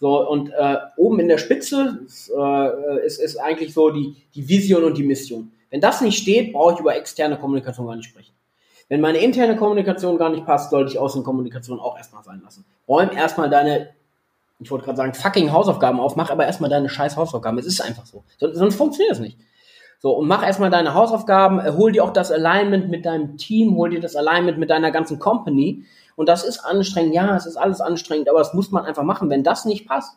So, und äh, oben in der Spitze ist, äh, ist, ist eigentlich so die, die Vision und die Mission. Wenn das nicht steht, brauche ich über externe Kommunikation gar nicht sprechen. Wenn meine interne Kommunikation gar nicht passt, sollte ich Außenkommunikation auch erstmal sein lassen. Räum erstmal deine, ich wollte gerade sagen, fucking Hausaufgaben auf, mach aber erstmal deine scheiß Hausaufgaben. Es ist einfach so. Sonst funktioniert es nicht. So, und mach erstmal deine Hausaufgaben, äh, hol dir auch das Alignment mit deinem Team, hol dir das Alignment mit deiner ganzen Company. Und das ist anstrengend, ja, es ist alles anstrengend, aber das muss man einfach machen. Wenn das nicht passt,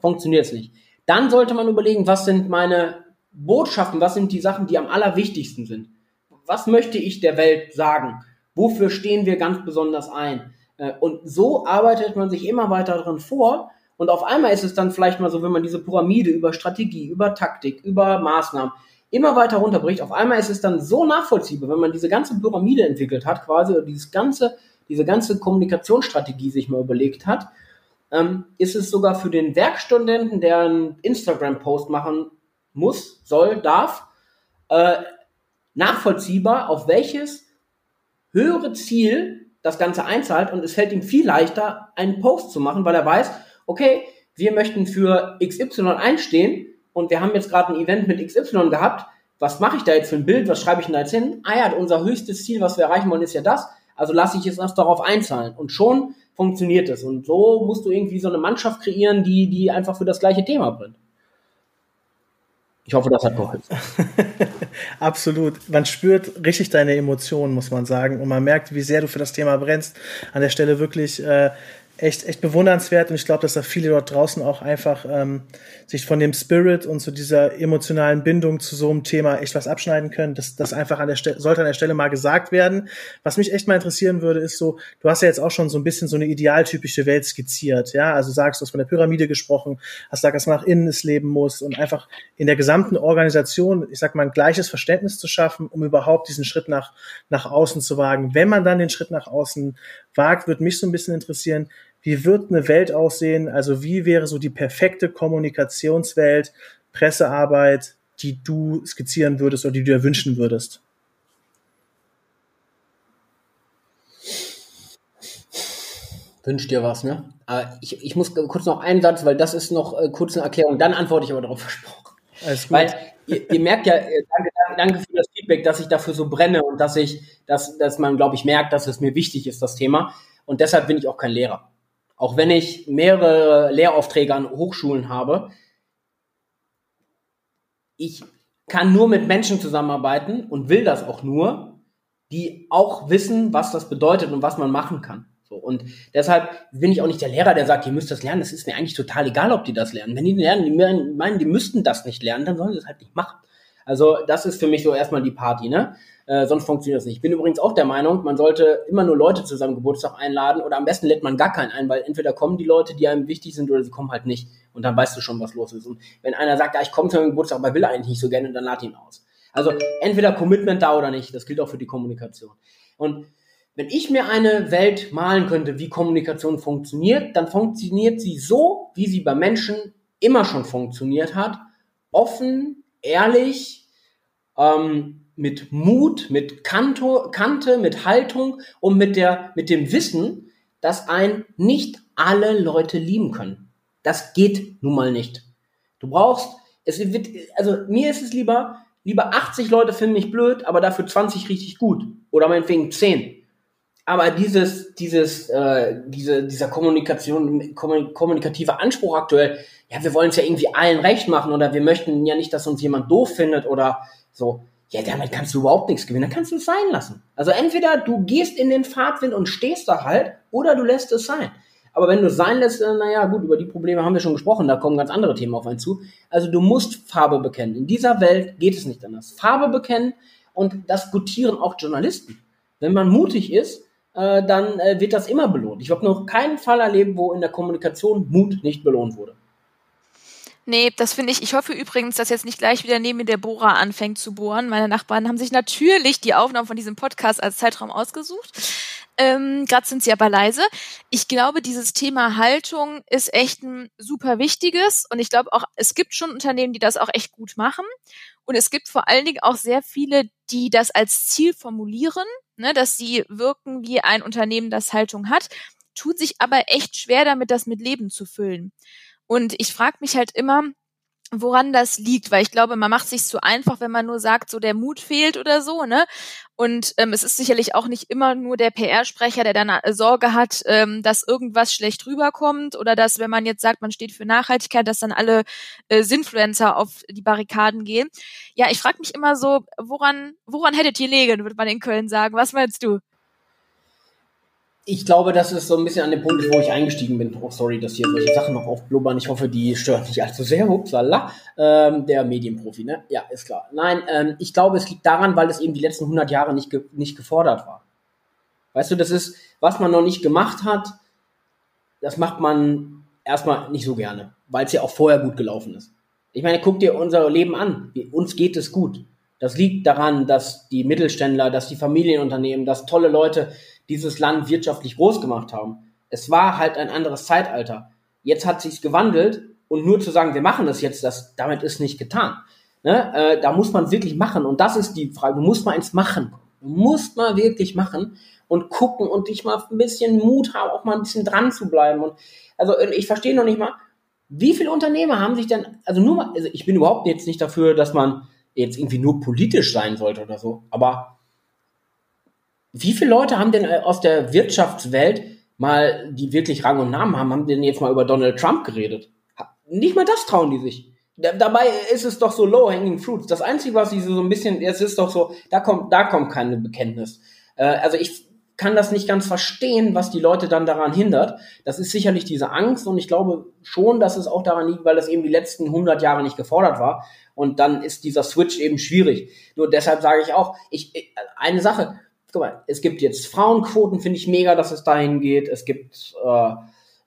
funktioniert es nicht. Dann sollte man überlegen, was sind meine Botschaften, was sind die Sachen, die am allerwichtigsten sind. Was möchte ich der Welt sagen? Wofür stehen wir ganz besonders ein? Äh, und so arbeitet man sich immer weiter drin vor. Und auf einmal ist es dann vielleicht mal so, wenn man diese Pyramide über Strategie, über Taktik, über Maßnahmen, immer weiter runterbricht, auf einmal ist es dann so nachvollziehbar, wenn man diese ganze Pyramide entwickelt hat, quasi, oder dieses ganze, diese ganze Kommunikationsstrategie sich mal überlegt hat, ähm, ist es sogar für den Werkstudenten, der einen Instagram-Post machen muss, soll, darf, äh, nachvollziehbar, auf welches höhere Ziel das Ganze einzahlt. Und es fällt ihm viel leichter, einen Post zu machen, weil er weiß, okay, wir möchten für XY einstehen und wir haben jetzt gerade ein Event mit XY gehabt, was mache ich da jetzt für ein Bild, was schreibe ich denn da jetzt hin? Ah ja, unser höchstes Ziel, was wir erreichen wollen, ist ja das. Also lasse ich jetzt erst darauf einzahlen. Und schon funktioniert es. Und so musst du irgendwie so eine Mannschaft kreieren, die, die einfach für das gleiche Thema brennt. Ich hoffe, das hat geholfen. Absolut. Man spürt richtig deine Emotionen, muss man sagen. Und man merkt, wie sehr du für das Thema brennst. An der Stelle wirklich äh, echt, echt bewundernswert und ich glaube, dass da viele dort draußen auch einfach ähm, sich von dem Spirit und zu dieser emotionalen Bindung zu so einem Thema echt was abschneiden können. Das, das einfach an der Stelle, sollte an der Stelle mal gesagt werden. Was mich echt mal interessieren würde, ist so, du hast ja jetzt auch schon so ein bisschen so eine idealtypische Welt skizziert, ja, also sagst, du hast von der Pyramide gesprochen, hast gesagt, dass man nach innen es leben muss und einfach in der gesamten Organisation, ich sag mal, ein gleiches Verständnis zu schaffen, um überhaupt diesen Schritt nach, nach außen zu wagen. Wenn man dann den Schritt nach außen wagt, würde mich so ein bisschen interessieren, wie wird eine Welt aussehen? Also wie wäre so die perfekte Kommunikationswelt, Pressearbeit, die du skizzieren würdest oder die du dir wünschen würdest? Wünsch dir was, ne? Aber ich, ich muss kurz noch einen Satz, weil das ist noch äh, kurz eine Erklärung, dann antworte ich aber darauf versprochen. Alles gut. Weil ihr, ihr merkt ja, äh, danke, danke für das Feedback, dass ich dafür so brenne und dass ich, dass, dass man, glaube ich, merkt, dass es mir wichtig ist, das Thema. Und deshalb bin ich auch kein Lehrer. Auch wenn ich mehrere Lehraufträge an Hochschulen habe, ich kann nur mit Menschen zusammenarbeiten und will das auch nur, die auch wissen, was das bedeutet und was man machen kann. So, und deshalb bin ich auch nicht der Lehrer, der sagt, ihr müsst das lernen. Das ist mir eigentlich total egal, ob die das lernen. Wenn die lernen, die meinen, die müssten das nicht lernen, dann sollen sie es halt nicht machen. Also das ist für mich so erstmal die Party, ne? Äh, sonst funktioniert das nicht. Ich bin übrigens auch der Meinung, man sollte immer nur Leute zu seinem Geburtstag einladen oder am besten lädt man gar keinen ein, weil entweder kommen die Leute, die einem wichtig sind, oder sie kommen halt nicht. Und dann weißt du schon, was los ist. Und wenn einer sagt, ja, ich komme zu meinem Geburtstag, aber will eigentlich nicht so gerne, dann lad ihn aus. Also entweder Commitment da oder nicht. Das gilt auch für die Kommunikation. Und wenn ich mir eine Welt malen könnte, wie Kommunikation funktioniert, dann funktioniert sie so, wie sie bei Menschen immer schon funktioniert hat. Offen, ehrlich, ähm, mit Mut, mit Kanto, Kante, mit Haltung und mit der, mit dem Wissen, dass ein nicht alle Leute lieben können. Das geht nun mal nicht. Du brauchst, es wird, also mir ist es lieber, lieber 80 Leute finden mich blöd, aber dafür 20 richtig gut. Oder meinetwegen 10. Aber dieses, dieses, äh, diese, dieser Kommunikation, kommunikative Anspruch aktuell, ja, wir wollen es ja irgendwie allen recht machen oder wir möchten ja nicht, dass uns jemand doof findet oder so ja, damit kannst du überhaupt nichts gewinnen, dann kannst du es sein lassen. Also entweder du gehst in den Fahrtwind und stehst da halt, oder du lässt es sein. Aber wenn du es sein lässt, naja, gut, über die Probleme haben wir schon gesprochen, da kommen ganz andere Themen auf einen zu. Also du musst Farbe bekennen. In dieser Welt geht es nicht anders. Farbe bekennen und das gutieren auch Journalisten. Wenn man mutig ist, äh, dann äh, wird das immer belohnt. Ich habe noch keinen Fall erlebt, wo in der Kommunikation Mut nicht belohnt wurde. Nee, das finde ich. Ich hoffe übrigens, dass jetzt nicht gleich wieder neben der Bohrer anfängt zu bohren. Meine Nachbarn haben sich natürlich die Aufnahmen von diesem Podcast als Zeitraum ausgesucht. Ähm, Gerade sind sie aber leise. Ich glaube, dieses Thema Haltung ist echt ein super wichtiges und ich glaube auch, es gibt schon Unternehmen, die das auch echt gut machen. Und es gibt vor allen Dingen auch sehr viele, die das als Ziel formulieren, ne, dass sie wirken wie ein Unternehmen, das Haltung hat, tut sich aber echt schwer damit, das mit Leben zu füllen. Und ich frage mich halt immer, woran das liegt, weil ich glaube, man macht sich zu einfach, wenn man nur sagt, so der Mut fehlt oder so, ne? Und ähm, es ist sicherlich auch nicht immer nur der PR-Sprecher, der dann äh, Sorge hat, ähm, dass irgendwas schlecht rüberkommt oder dass, wenn man jetzt sagt, man steht für Nachhaltigkeit, dass dann alle äh, Sinfluencer auf die Barrikaden gehen. Ja, ich frage mich immer so, woran, woran hättet ihr legen, würde man in Köln sagen. Was meinst du? Ich glaube, das ist so ein bisschen an dem Punkt, wo ich eingestiegen bin. Oh, sorry, dass hier solche Sachen noch aufblubbern. Ich hoffe, die stören nicht allzu sehr. Upsala. Ähm, der Medienprofi, ne? Ja, ist klar. Nein, ähm, ich glaube, es liegt daran, weil es eben die letzten 100 Jahre nicht, ge nicht gefordert war. Weißt du, das ist, was man noch nicht gemacht hat, das macht man erstmal nicht so gerne, weil es ja auch vorher gut gelaufen ist. Ich meine, guck dir unser Leben an. Uns geht es gut. Das liegt daran, dass die Mittelständler, dass die Familienunternehmen, dass tolle Leute dieses Land wirtschaftlich groß gemacht haben. Es war halt ein anderes Zeitalter. Jetzt hat sich's gewandelt und nur zu sagen, wir machen das jetzt, das, damit ist nicht getan. Ne? Äh, da muss man wirklich machen und das ist die Frage. Du musst mal ins Machen. Du musst mal wirklich machen und gucken und dich mal ein bisschen Mut haben, auch mal ein bisschen dran zu bleiben. Und also ich verstehe noch nicht mal, wie viele Unternehmer haben sich denn, also nur mal, also ich bin überhaupt jetzt nicht dafür, dass man jetzt irgendwie nur politisch sein sollte oder so, aber wie viele Leute haben denn äh, aus der Wirtschaftswelt mal, die wirklich Rang und Namen haben, haben denn jetzt mal über Donald Trump geredet? Nicht mal das trauen die sich. Dabei ist es doch so low-hanging fruits. Das Einzige, was sie so ein bisschen, es ist doch so, da kommt, da kommt keine Bekenntnis. Äh, also ich, kann das nicht ganz verstehen, was die Leute dann daran hindert. Das ist sicherlich diese Angst und ich glaube schon, dass es auch daran liegt, weil das eben die letzten 100 Jahre nicht gefordert war. Und dann ist dieser Switch eben schwierig. Nur deshalb sage ich auch, ich, eine Sache, guck mal, es gibt jetzt Frauenquoten, finde ich mega, dass es dahin geht. Es gibt äh,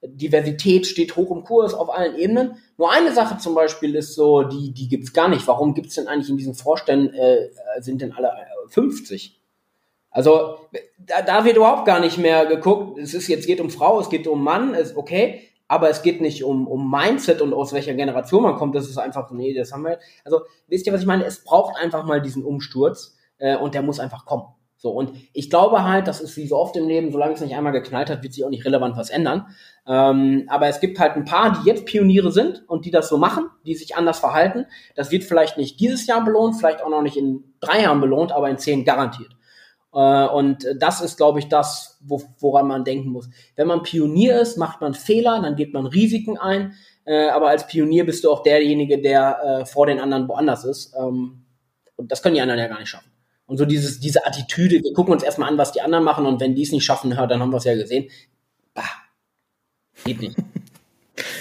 Diversität steht hoch im Kurs auf allen Ebenen. Nur eine Sache zum Beispiel ist so, die, die gibt's gar nicht. Warum gibt's denn eigentlich in diesen Vorständen, äh, sind denn alle 50? Also da, da wird überhaupt gar nicht mehr geguckt. Es ist jetzt geht um Frau, es geht um Mann, ist okay, aber es geht nicht um, um Mindset und aus welcher Generation man kommt. Das ist einfach, nee, das haben wir. Also wisst ihr, was ich meine? Es braucht einfach mal diesen Umsturz äh, und der muss einfach kommen. So, und ich glaube halt, das ist wie so oft im Leben, solange es nicht einmal geknallt hat, wird sich auch nicht relevant was ändern. Ähm, aber es gibt halt ein paar, die jetzt Pioniere sind und die das so machen, die sich anders verhalten. Das wird vielleicht nicht dieses Jahr belohnt, vielleicht auch noch nicht in drei Jahren belohnt, aber in zehn garantiert. Äh, und das ist, glaube ich, das, wo, woran man denken muss. Wenn man Pionier ist, macht man Fehler, dann geht man Risiken ein. Äh, aber als Pionier bist du auch derjenige, der äh, vor den anderen woanders ist. Ähm, und das können die anderen ja gar nicht schaffen. Und so dieses, diese Attitüde, wir gucken uns erstmal an, was die anderen machen und wenn die es nicht schaffen, dann haben wir es ja gesehen. Bah, geht nicht.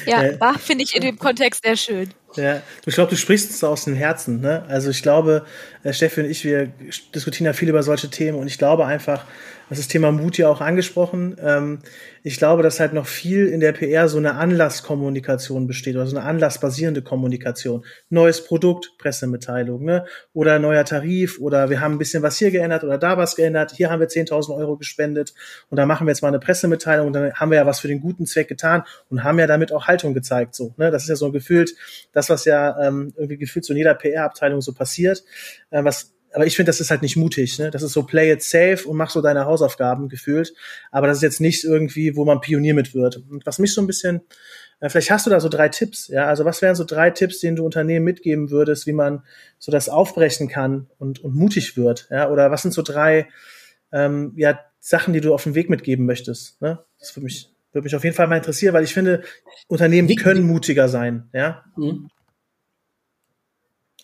Ja, äh, Bach finde ich in dem Kontext sehr schön. Ja, ich glaube, du sprichst es aus dem Herzen. Ne? Also ich glaube, äh, Steffi und ich, wir diskutieren ja viel über solche Themen und ich glaube einfach, das ist Thema Mut ja auch angesprochen. Ähm, ich glaube, dass halt noch viel in der PR so eine Anlasskommunikation besteht oder so eine anlassbasierende Kommunikation. Neues Produkt, Pressemitteilung, ne? Oder neuer Tarif oder wir haben ein bisschen was hier geändert oder da was geändert. Hier haben wir 10.000 Euro gespendet und da machen wir jetzt mal eine Pressemitteilung und dann haben wir ja was für den guten Zweck getan und haben ja damit auch Haltung gezeigt. So, ne? Das ist ja so gefühlt das, was ja ähm, irgendwie gefühlt so in jeder PR-Abteilung so passiert, äh, was aber ich finde, das ist halt nicht mutig. Ne? Das ist so play it safe und mach so deine Hausaufgaben gefühlt. Aber das ist jetzt nicht irgendwie, wo man Pionier mit wird. Und was mich so ein bisschen, äh, vielleicht hast du da so drei Tipps. Ja, also was wären so drei Tipps, denen du Unternehmen mitgeben würdest, wie man so das aufbrechen kann und, und mutig wird? Ja, oder was sind so drei ähm, ja, Sachen, die du auf den Weg mitgeben möchtest? Ne? Das würde mich würde mich auf jeden Fall mal interessieren, weil ich finde, Unternehmen können mutiger sein. Ja. Mhm.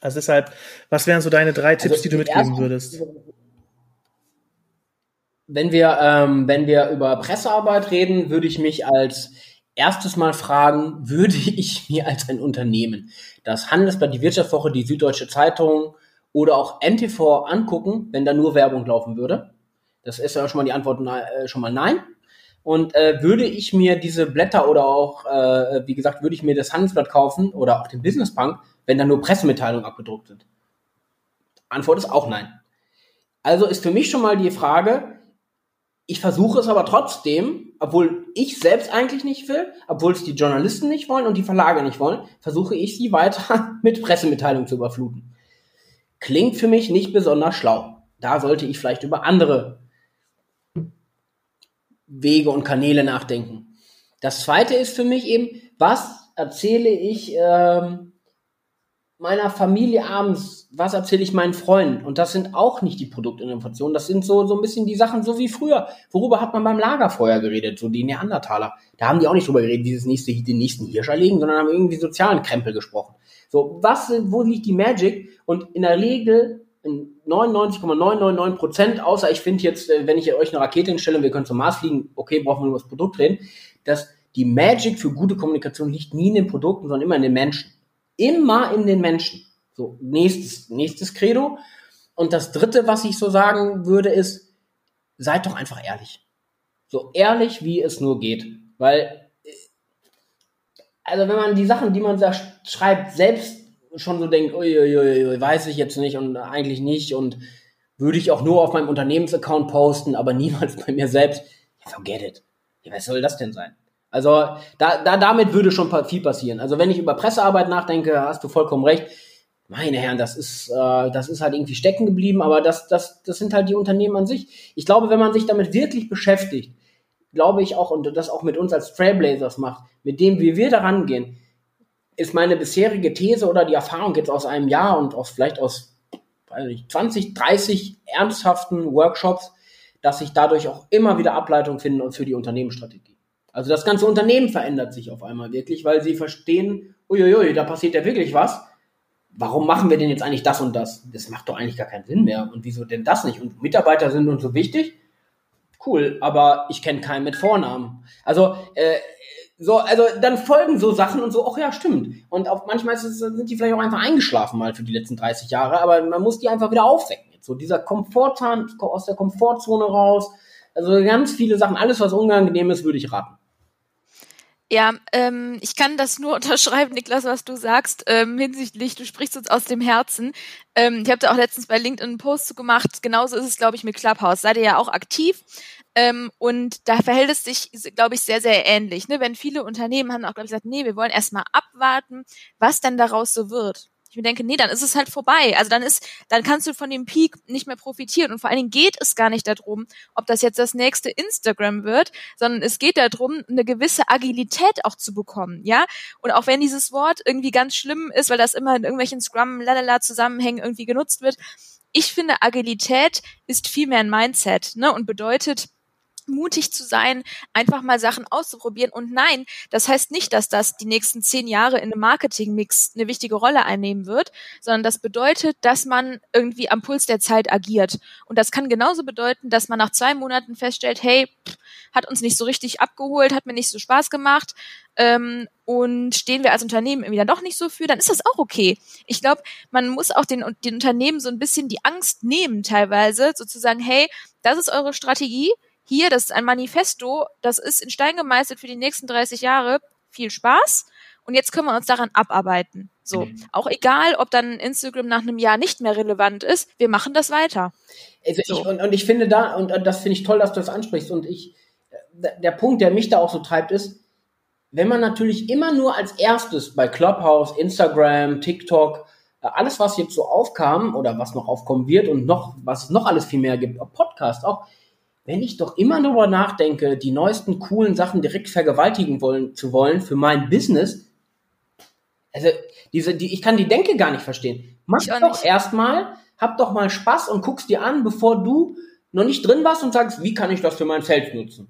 Also deshalb, was wären so deine drei Tipps, also die du mitgeben würdest? Wenn wir, ähm, wenn wir über Pressearbeit reden, würde ich mich als erstes mal fragen, würde ich mir als ein Unternehmen das Handelsblatt, die Wirtschaftswoche, die Süddeutsche Zeitung oder auch NTV angucken, wenn da nur Werbung laufen würde? Das ist ja schon mal die Antwort äh, schon mal nein. Und äh, würde ich mir diese Blätter oder auch, äh, wie gesagt, würde ich mir das Handelsblatt kaufen oder auch den Business Bank, wenn da nur Pressemitteilungen abgedruckt sind? Antwort ist auch nein. Also ist für mich schon mal die Frage, ich versuche es aber trotzdem, obwohl ich selbst eigentlich nicht will, obwohl es die Journalisten nicht wollen und die Verlage nicht wollen, versuche ich sie weiter mit Pressemitteilungen zu überfluten. Klingt für mich nicht besonders schlau. Da sollte ich vielleicht über andere Wege und Kanäle nachdenken. Das zweite ist für mich eben, was erzähle ich ähm, meiner Familie abends, was erzähle ich meinen Freunden? Und das sind auch nicht die Produktinnovationen, das sind so, so ein bisschen die Sachen so wie früher. Worüber hat man beim Lagerfeuer geredet? So die Neandertaler. Da haben die auch nicht drüber geredet, wie das nächste, den nächsten Hirsch erlegen, sondern haben irgendwie sozialen Krempel gesprochen. So, was, wo liegt die Magic? Und in der Regel in 99,999 Prozent, außer ich finde jetzt, äh, wenn ich euch eine Rakete hinstelle und wir können zum Mars fliegen, okay, brauchen wir nur das Produkt reden, dass die Magic für gute Kommunikation liegt nie in den Produkten, sondern immer in den Menschen immer in den Menschen. So, nächstes, nächstes Credo. Und das dritte, was ich so sagen würde, ist, seid doch einfach ehrlich. So ehrlich, wie es nur geht. Weil, äh, also wenn man die Sachen, die man da schreibt, selbst schon so denkt, uiuiui, weiß ich jetzt nicht und eigentlich nicht und würde ich auch nur auf meinem Unternehmensaccount posten, aber niemals bei mir selbst. Ja, forget it. Ja, was soll das denn sein? Also da, da damit würde schon viel passieren. Also wenn ich über Pressearbeit nachdenke, hast du vollkommen recht. Meine Herren, das ist, äh, das ist halt irgendwie stecken geblieben, aber das, das, das sind halt die Unternehmen an sich. Ich glaube, wenn man sich damit wirklich beschäftigt, glaube ich auch, und das auch mit uns als Trailblazers macht, mit dem, wie wir daran gehen, ist meine bisherige These oder die Erfahrung jetzt aus einem Jahr und aus vielleicht aus weiß nicht, 20, 30 ernsthaften Workshops, dass sich dadurch auch immer wieder Ableitungen finden und für die Unternehmensstrategie. Also das ganze Unternehmen verändert sich auf einmal wirklich, weil sie verstehen, uiuiui, da passiert ja wirklich was. Warum machen wir denn jetzt eigentlich das und das? Das macht doch eigentlich gar keinen Sinn mehr. Und wieso denn das nicht? Und Mitarbeiter sind uns so wichtig? cool, aber ich kenne keinen mit Vornamen. Also, äh, so, also dann folgen so Sachen und so, ach ja, stimmt. Und auch manchmal es, sind die vielleicht auch einfach eingeschlafen mal für die letzten 30 Jahre, aber man muss die einfach wieder aufwecken. Jetzt. So dieser Komfortzone, aus der Komfortzone raus. Also ganz viele Sachen, alles was unangenehm ist, würde ich raten. Ja, ähm, ich kann das nur unterschreiben, Niklas, was du sagst, ähm, hinsichtlich, du sprichst uns aus dem Herzen. Ähm, ich habe da auch letztens bei LinkedIn einen Post gemacht. Genauso ist es, glaube ich, mit Clubhouse. Seid ihr ja auch aktiv. Ähm, und da verhält es sich, glaube ich, sehr, sehr ähnlich. Ne? Wenn viele Unternehmen haben auch, glaube ich, gesagt, nee, wir wollen erstmal abwarten, was denn daraus so wird. Ich mir denke, nee, dann ist es halt vorbei. Also dann ist, dann kannst du von dem Peak nicht mehr profitieren. Und vor allen Dingen geht es gar nicht darum, ob das jetzt das nächste Instagram wird, sondern es geht darum, eine gewisse Agilität auch zu bekommen, ja. Und auch wenn dieses Wort irgendwie ganz schlimm ist, weil das immer in irgendwelchen Scrum, lalala Zusammenhängen irgendwie genutzt wird, ich finde, Agilität ist vielmehr ein Mindset, ne, und bedeutet, mutig zu sein, einfach mal Sachen auszuprobieren. Und nein, das heißt nicht, dass das die nächsten zehn Jahre in einem Marketingmix eine wichtige Rolle einnehmen wird, sondern das bedeutet, dass man irgendwie am Puls der Zeit agiert. Und das kann genauso bedeuten, dass man nach zwei Monaten feststellt, hey, hat uns nicht so richtig abgeholt, hat mir nicht so Spaß gemacht. Ähm, und stehen wir als Unternehmen irgendwie dann doch nicht so für, dann ist das auch okay. Ich glaube, man muss auch den, den Unternehmen so ein bisschen die Angst nehmen teilweise, sozusagen, hey, das ist eure Strategie, hier, das ist ein Manifesto, das ist in Stein gemeißelt für die nächsten 30 Jahre. Viel Spaß. Und jetzt können wir uns daran abarbeiten. So. Mhm. Auch egal, ob dann Instagram nach einem Jahr nicht mehr relevant ist, wir machen das weiter. Also so. ich, und, und ich finde da, und, und das finde ich toll, dass du das ansprichst. Und ich, der Punkt, der mich da auch so treibt, ist, wenn man natürlich immer nur als erstes bei Clubhouse, Instagram, TikTok, äh, alles, was jetzt so aufkam oder was noch aufkommen wird und noch, was es noch alles viel mehr gibt, Podcast auch, wenn ich doch immer darüber nachdenke, die neuesten coolen Sachen direkt vergewaltigen wollen, zu wollen für mein Business, also diese, die, ich kann die Denke gar nicht verstehen. Mach doch erstmal, hab doch mal Spaß und guck's dir an, bevor du noch nicht drin warst und sagst, wie kann ich das für mein Sales nutzen?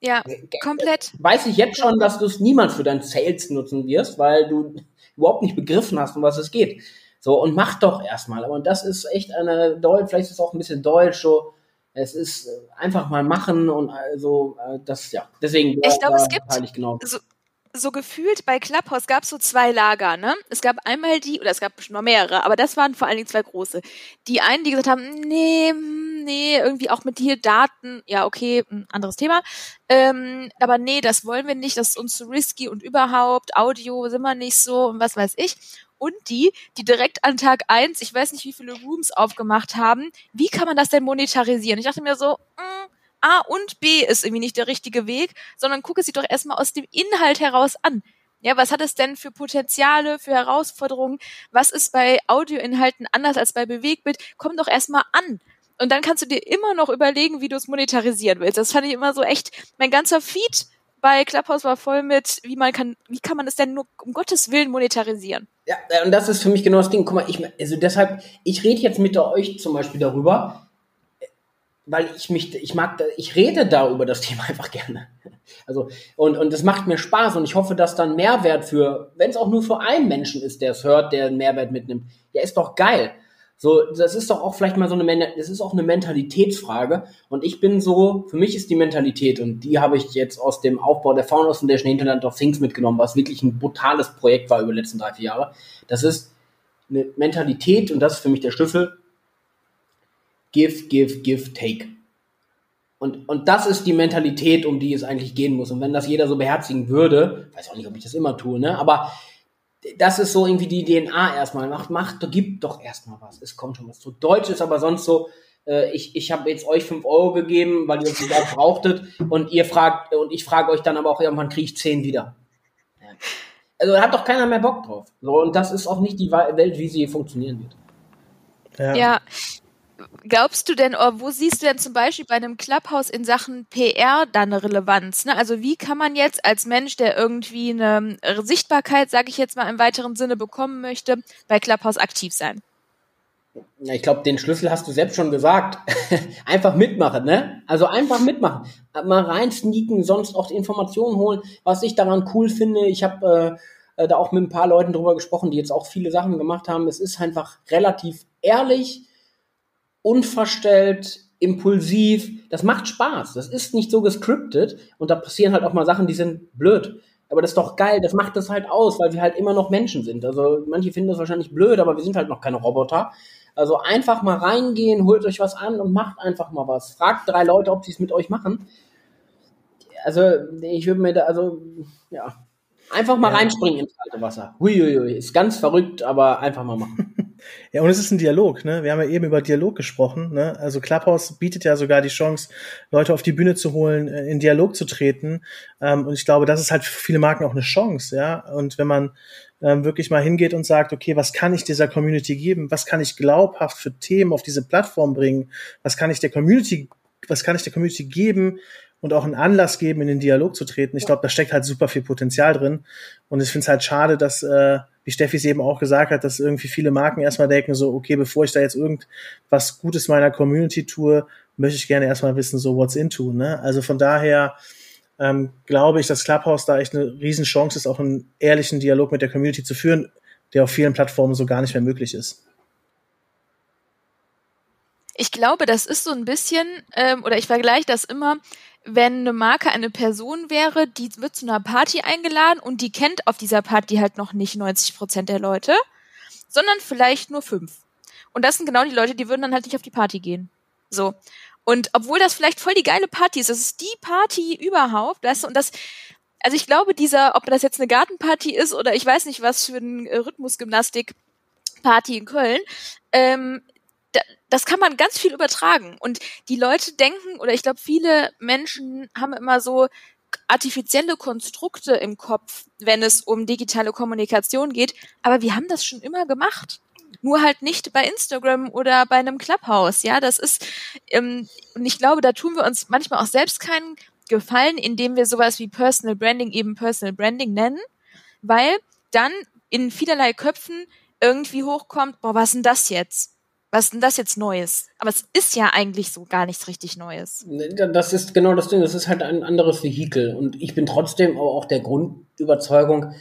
Ja, komplett. Weiß ich jetzt schon, dass du es niemals für dein Sales nutzen wirst, weil du überhaupt nicht begriffen hast, um was es geht. So, und mach doch erstmal. Und das ist echt eine, vielleicht ist es auch ein bisschen deutsch, so, es ist äh, einfach mal machen und also äh, das ja. Deswegen ich glaube, es gibt genau. so, so gefühlt bei Clubhouse gab es so zwei Lager, ne? Es gab einmal die, oder es gab bestimmt noch mehrere, aber das waren vor allen Dingen zwei große. Die einen, die gesagt haben, nee, hm, nee, irgendwie auch mit hier Daten, ja, okay, ein anderes Thema. Ähm, aber nee, das wollen wir nicht, das ist uns zu risky und überhaupt, Audio sind wir nicht so und was weiß ich und die, die direkt an Tag eins, ich weiß nicht, wie viele Rooms aufgemacht haben. Wie kann man das denn monetarisieren? Ich dachte mir so, mh, mm, A und B ist irgendwie nicht der richtige Weg, sondern gucke sie doch erstmal aus dem Inhalt heraus an. Ja, was hat es denn für Potenziale, für Herausforderungen? Was ist bei Audioinhalten anders als bei Bewegbild? Komm doch erstmal an. Und dann kannst du dir immer noch überlegen, wie du es monetarisieren willst. Das fand ich immer so echt, mein ganzer Feed bei Clubhouse war voll mit, wie man kann, wie kann man es denn nur um Gottes Willen monetarisieren? Ja, äh, und das ist für mich genau das Ding. Guck mal, ich, also deshalb, ich rede jetzt mit euch zum Beispiel darüber, weil ich mich, ich mag, ich rede da über das Thema einfach gerne. Also, und, und das macht mir Spaß und ich hoffe, dass dann Mehrwert für, wenn es auch nur für einen Menschen ist, der es hört, der einen Mehrwert mitnimmt, ja, ist doch geil. So, das ist doch auch vielleicht mal so eine, das ist auch eine Mentalitätsfrage. Und ich bin so, für mich ist die Mentalität, und die habe ich jetzt aus dem Aufbau der Founders Foundation Internet of Things mitgenommen, was wirklich ein brutales Projekt war über die letzten drei, vier Jahre. Das ist eine Mentalität, und das ist für mich der Schlüssel. Give, give, give, take. Und, und das ist die Mentalität, um die es eigentlich gehen muss. Und wenn das jeder so beherzigen würde, weiß auch nicht, ob ich das immer tue, ne, aber das ist so irgendwie die DNA erstmal. Macht, macht, gib doch erstmal was. Es kommt schon was. So Deutsch ist aber sonst so, äh, ich, ich habe jetzt euch fünf Euro gegeben, weil ihr es wieder brauchtet und ihr fragt, und ich frage euch dann aber auch irgendwann kriege ich zehn wieder. Ja. Also da hat doch keiner mehr Bock drauf. So, und das ist auch nicht die Welt, wie sie funktionieren wird. Ja. ja, glaubst du denn, oder wo siehst du denn zum Beispiel bei einem Clubhouse in Sachen PR dann eine Relevanz? Ne? Also wie kann man jetzt als Mensch, der irgendwie eine Sichtbarkeit, sage ich jetzt mal im weiteren Sinne, bekommen möchte, bei Clubhouse aktiv sein? Ja, ich glaube, den Schlüssel hast du selbst schon gesagt. einfach mitmachen, ne? Also einfach mitmachen. Mal rein sneaken, sonst auch die Informationen holen. Was ich daran cool finde, ich habe äh, äh, da auch mit ein paar Leuten drüber gesprochen, die jetzt auch viele Sachen gemacht haben. Es ist einfach relativ ehrlich unverstellt, impulsiv. Das macht Spaß. Das ist nicht so gescriptet und da passieren halt auch mal Sachen, die sind blöd. Aber das ist doch geil, das macht das halt aus, weil wir halt immer noch Menschen sind. Also manche finden das wahrscheinlich blöd, aber wir sind halt noch keine Roboter. Also einfach mal reingehen, holt euch was an und macht einfach mal was. Fragt drei Leute, ob sie es mit euch machen. Also ich würde mir da, also ja, einfach mal ja. reinspringen ins kalte Wasser. Huiuiui, ist ganz verrückt, aber einfach mal machen. Ja, und es ist ein Dialog, ne? Wir haben ja eben über Dialog gesprochen, ne? Also Clubhouse bietet ja sogar die Chance, Leute auf die Bühne zu holen, äh, in Dialog zu treten. Ähm, und ich glaube, das ist halt für viele Marken auch eine Chance, ja. Und wenn man ähm, wirklich mal hingeht und sagt, okay, was kann ich dieser Community geben? Was kann ich glaubhaft für Themen auf diese Plattform bringen? Was kann ich der Community, was kann ich der Community geben? Und auch einen Anlass geben, in den Dialog zu treten. Ich glaube, da steckt halt super viel Potenzial drin. Und ich finde es halt schade, dass äh, wie Steffi es eben auch gesagt hat, dass irgendwie viele Marken erstmal denken, so, okay, bevor ich da jetzt irgendwas Gutes meiner Community tue, möchte ich gerne erstmal wissen, so what's into. Ne? Also von daher ähm, glaube ich, dass Clubhouse da echt eine Riesenchance ist, auch einen ehrlichen Dialog mit der Community zu führen, der auf vielen Plattformen so gar nicht mehr möglich ist. Ich glaube, das ist so ein bisschen, ähm, oder ich vergleiche das immer, wenn eine Marke eine Person wäre, die wird zu einer Party eingeladen und die kennt auf dieser Party halt noch nicht 90 Prozent der Leute, sondern vielleicht nur fünf. Und das sind genau die Leute, die würden dann halt nicht auf die Party gehen. So. Und obwohl das vielleicht voll die geile Party ist, das ist die Party überhaupt, weißt du, und das, also ich glaube, dieser, ob das jetzt eine Gartenparty ist oder ich weiß nicht was für ein Rhythmusgymnastik-Party in Köln, ähm, das kann man ganz viel übertragen. Und die Leute denken, oder ich glaube, viele Menschen haben immer so artifizielle Konstrukte im Kopf, wenn es um digitale Kommunikation geht. Aber wir haben das schon immer gemacht. Nur halt nicht bei Instagram oder bei einem Clubhouse. Ja, das ist, ähm, und ich glaube, da tun wir uns manchmal auch selbst keinen Gefallen, indem wir sowas wie Personal Branding eben Personal Branding nennen, weil dann in vielerlei Köpfen irgendwie hochkommt, boah, was ist denn das jetzt? Was ist denn das jetzt Neues? Aber es ist ja eigentlich so gar nichts richtig Neues. Das ist genau das Ding. Das ist halt ein anderes Vehikel. Und ich bin trotzdem aber auch der Grundüberzeugung,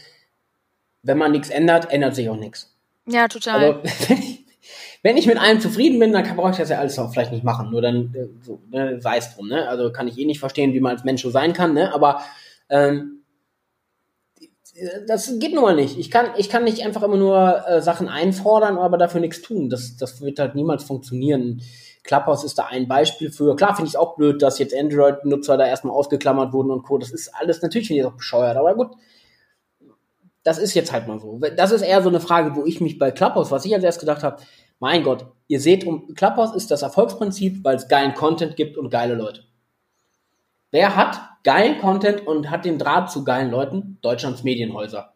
wenn man nichts ändert, ändert sich auch nichts. Ja, total. Also, wenn, ich, wenn ich mit allem zufrieden bin, dann brauche ich das ja alles auch vielleicht nicht machen. Nur dann äh, so, ne, sei es drum. Ne? Also kann ich eh nicht verstehen, wie man als Mensch so sein kann. Ne? Aber ähm, das geht nun mal nicht. Ich kann, ich kann nicht einfach immer nur äh, Sachen einfordern, aber dafür nichts tun. Das, das wird halt niemals funktionieren. Clubhouse ist da ein Beispiel für. Klar finde ich auch blöd, dass jetzt Android-Nutzer da erstmal ausgeklammert wurden und Co. Das ist alles, natürlich finde ich auch bescheuert, aber gut. Das ist jetzt halt mal so. Das ist eher so eine Frage, wo ich mich bei Clubhouse, was ich als erst gedacht habe, mein Gott, ihr seht, um Clubhouse ist das Erfolgsprinzip, weil es geilen Content gibt und geile Leute. Wer hat geilen Content und hat den Draht zu geilen Leuten? Deutschlands Medienhäuser.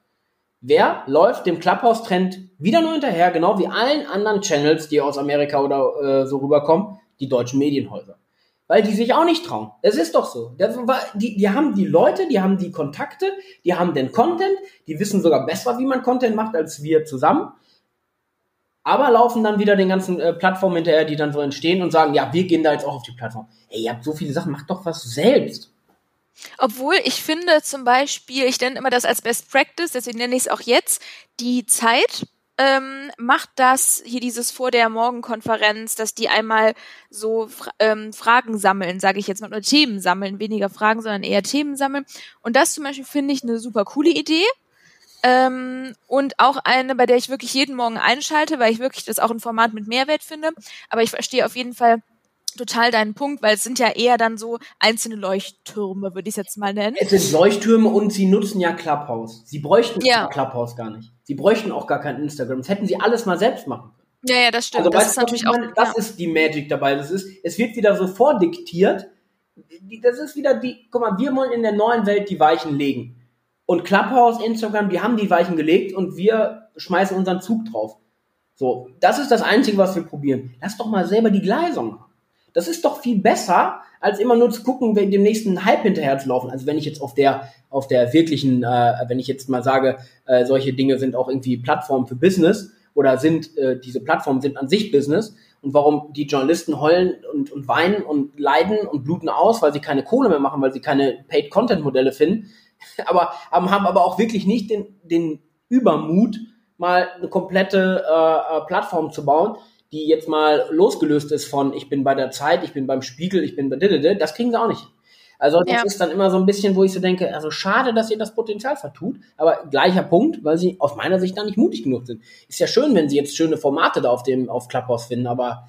Wer läuft dem Clubhouse-Trend wieder nur hinterher, genau wie allen anderen Channels, die aus Amerika oder äh, so rüberkommen? Die deutschen Medienhäuser. Weil die sich auch nicht trauen. Es ist doch so. Die, die haben die Leute, die haben die Kontakte, die haben den Content, die wissen sogar besser, wie man Content macht, als wir zusammen aber laufen dann wieder den ganzen äh, Plattformen hinterher, die dann so entstehen und sagen, ja, wir gehen da jetzt auch auf die Plattform. Ey, ihr habt so viele Sachen, macht doch was selbst. Obwohl ich finde zum Beispiel, ich nenne immer das als Best Practice, deswegen nenne ich es auch jetzt, die Zeit ähm, macht das, hier dieses vor der Morgenkonferenz, dass die einmal so ähm, Fragen sammeln, sage ich jetzt mal, oder Themen sammeln, weniger Fragen, sondern eher Themen sammeln. Und das zum Beispiel finde ich eine super coole Idee. Ähm, und auch eine, bei der ich wirklich jeden Morgen einschalte, weil ich wirklich das auch ein Format mit Mehrwert finde. Aber ich verstehe auf jeden Fall total deinen Punkt, weil es sind ja eher dann so einzelne Leuchttürme, würde ich es jetzt mal nennen. Es sind Leuchttürme und sie nutzen ja Clubhouse. Sie bräuchten ja. Clubhouse gar nicht. Sie bräuchten auch gar kein Instagram. Das hätten sie alles mal selbst machen können. Ja, ja, das stimmt. Also, das ist natürlich auch. Das ja. ist die Magic dabei. Das ist, es wird wieder so vordiktiert. Das ist wieder die, guck mal, wir wollen in der neuen Welt die Weichen legen. Und Clubhouse, Instagram, die haben die Weichen gelegt und wir schmeißen unseren Zug drauf. So, das ist das Einzige, was wir probieren. Lass doch mal selber die Gleisung machen. Das ist doch viel besser, als immer nur zu gucken, dem nächsten Hype hinterher zu laufen. Also wenn ich jetzt auf der, auf der wirklichen, äh, wenn ich jetzt mal sage, äh, solche Dinge sind auch irgendwie Plattformen für Business oder sind, äh, diese Plattformen sind an sich Business und warum die Journalisten heulen und, und weinen und leiden und bluten aus, weil sie keine Kohle mehr machen, weil sie keine Paid-Content-Modelle finden, aber haben, haben aber auch wirklich nicht den, den Übermut, mal eine komplette äh, äh, Plattform zu bauen, die jetzt mal losgelöst ist von ich bin bei der Zeit, ich bin beim Spiegel, ich bin bei das kriegen sie auch nicht. Also das ja. ist dann immer so ein bisschen, wo ich so denke, also schade, dass ihr das Potenzial vertut, aber gleicher Punkt, weil sie aus meiner Sicht da nicht mutig genug sind. Ist ja schön, wenn sie jetzt schöne Formate da auf dem auf Clubhouse finden, aber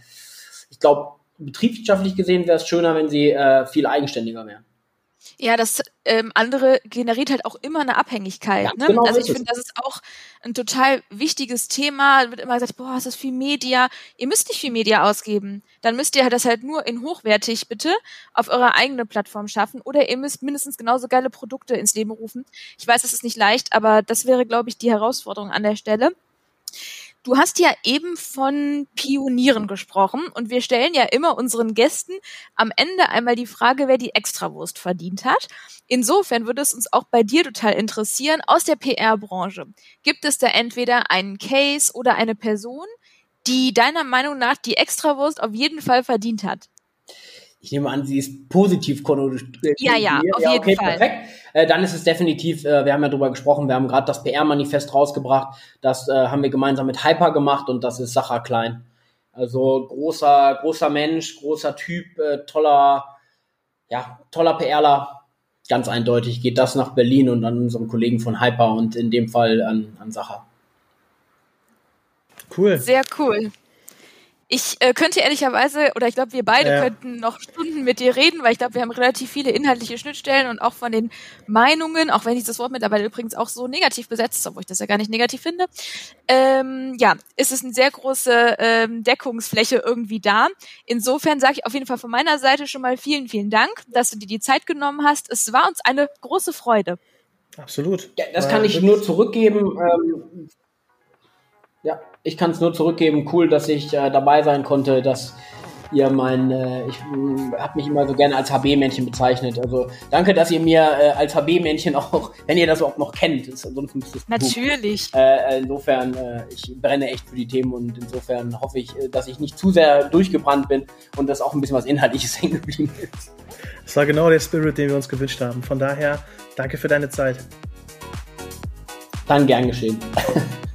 ich glaube, betriebswirtschaftlich gesehen wäre es schöner, wenn sie äh, viel eigenständiger wären. Ja, das ähm, andere generiert halt auch immer eine Abhängigkeit. Ja, ne? Genau also ich finde, das ist auch ein total wichtiges Thema. Da wird immer gesagt, boah, ist das viel Media. Ihr müsst nicht viel Media ausgeben. Dann müsst ihr das halt nur in hochwertig bitte auf eurer eigenen Plattform schaffen oder ihr müsst mindestens genauso geile Produkte ins Leben rufen. Ich weiß, es ist nicht leicht, aber das wäre, glaube ich, die Herausforderung an der Stelle. Du hast ja eben von Pionieren gesprochen und wir stellen ja immer unseren Gästen am Ende einmal die Frage, wer die Extrawurst verdient hat. Insofern würde es uns auch bei dir total interessieren, aus der PR-Branche. Gibt es da entweder einen Case oder eine Person, die deiner Meinung nach die Extrawurst auf jeden Fall verdient hat? Ich nehme an, sie ist positiv konnotiert. Ja, ja, auf ja, jeden Fall. Perfekt. Äh, dann ist es definitiv, äh, wir haben ja drüber gesprochen, wir haben gerade das PR-Manifest rausgebracht, das äh, haben wir gemeinsam mit Hyper gemacht und das ist Sacha Klein. Also großer, großer Mensch, großer Typ, äh, toller, ja, toller PRler. Ganz eindeutig geht das nach Berlin und an unseren Kollegen von Hyper und in dem Fall an, an Sacha. Cool. Sehr cool. Ich äh, könnte ehrlicherweise, oder ich glaube, wir beide ja. könnten noch Stunden mit dir reden, weil ich glaube, wir haben relativ viele inhaltliche Schnittstellen und auch von den Meinungen, auch wenn ich das Wort mittlerweile übrigens auch so negativ besetzt, obwohl ich das ja gar nicht negativ finde, ähm, ja, ist es eine sehr große ähm, Deckungsfläche irgendwie da. Insofern sage ich auf jeden Fall von meiner Seite schon mal vielen, vielen Dank, dass du dir die Zeit genommen hast. Es war uns eine große Freude. Absolut. Ja, das kann ich nur zurückgeben. Ähm, ich kann es nur zurückgeben. Cool, dass ich äh, dabei sein konnte, dass ihr mein, äh, ich äh, habe mich immer so gerne als HB-Männchen bezeichnet. Also danke, dass ihr mir äh, als HB-Männchen auch, wenn ihr das auch noch kennt, ist, sonst ist das Natürlich. Äh, insofern, äh, ich brenne echt für die Themen und insofern hoffe ich, äh, dass ich nicht zu sehr durchgebrannt bin und dass auch ein bisschen was Inhaltliches hängen geblieben ist. Das war genau der Spirit, den wir uns gewünscht haben. Von daher, danke für deine Zeit. Dann gern geschehen.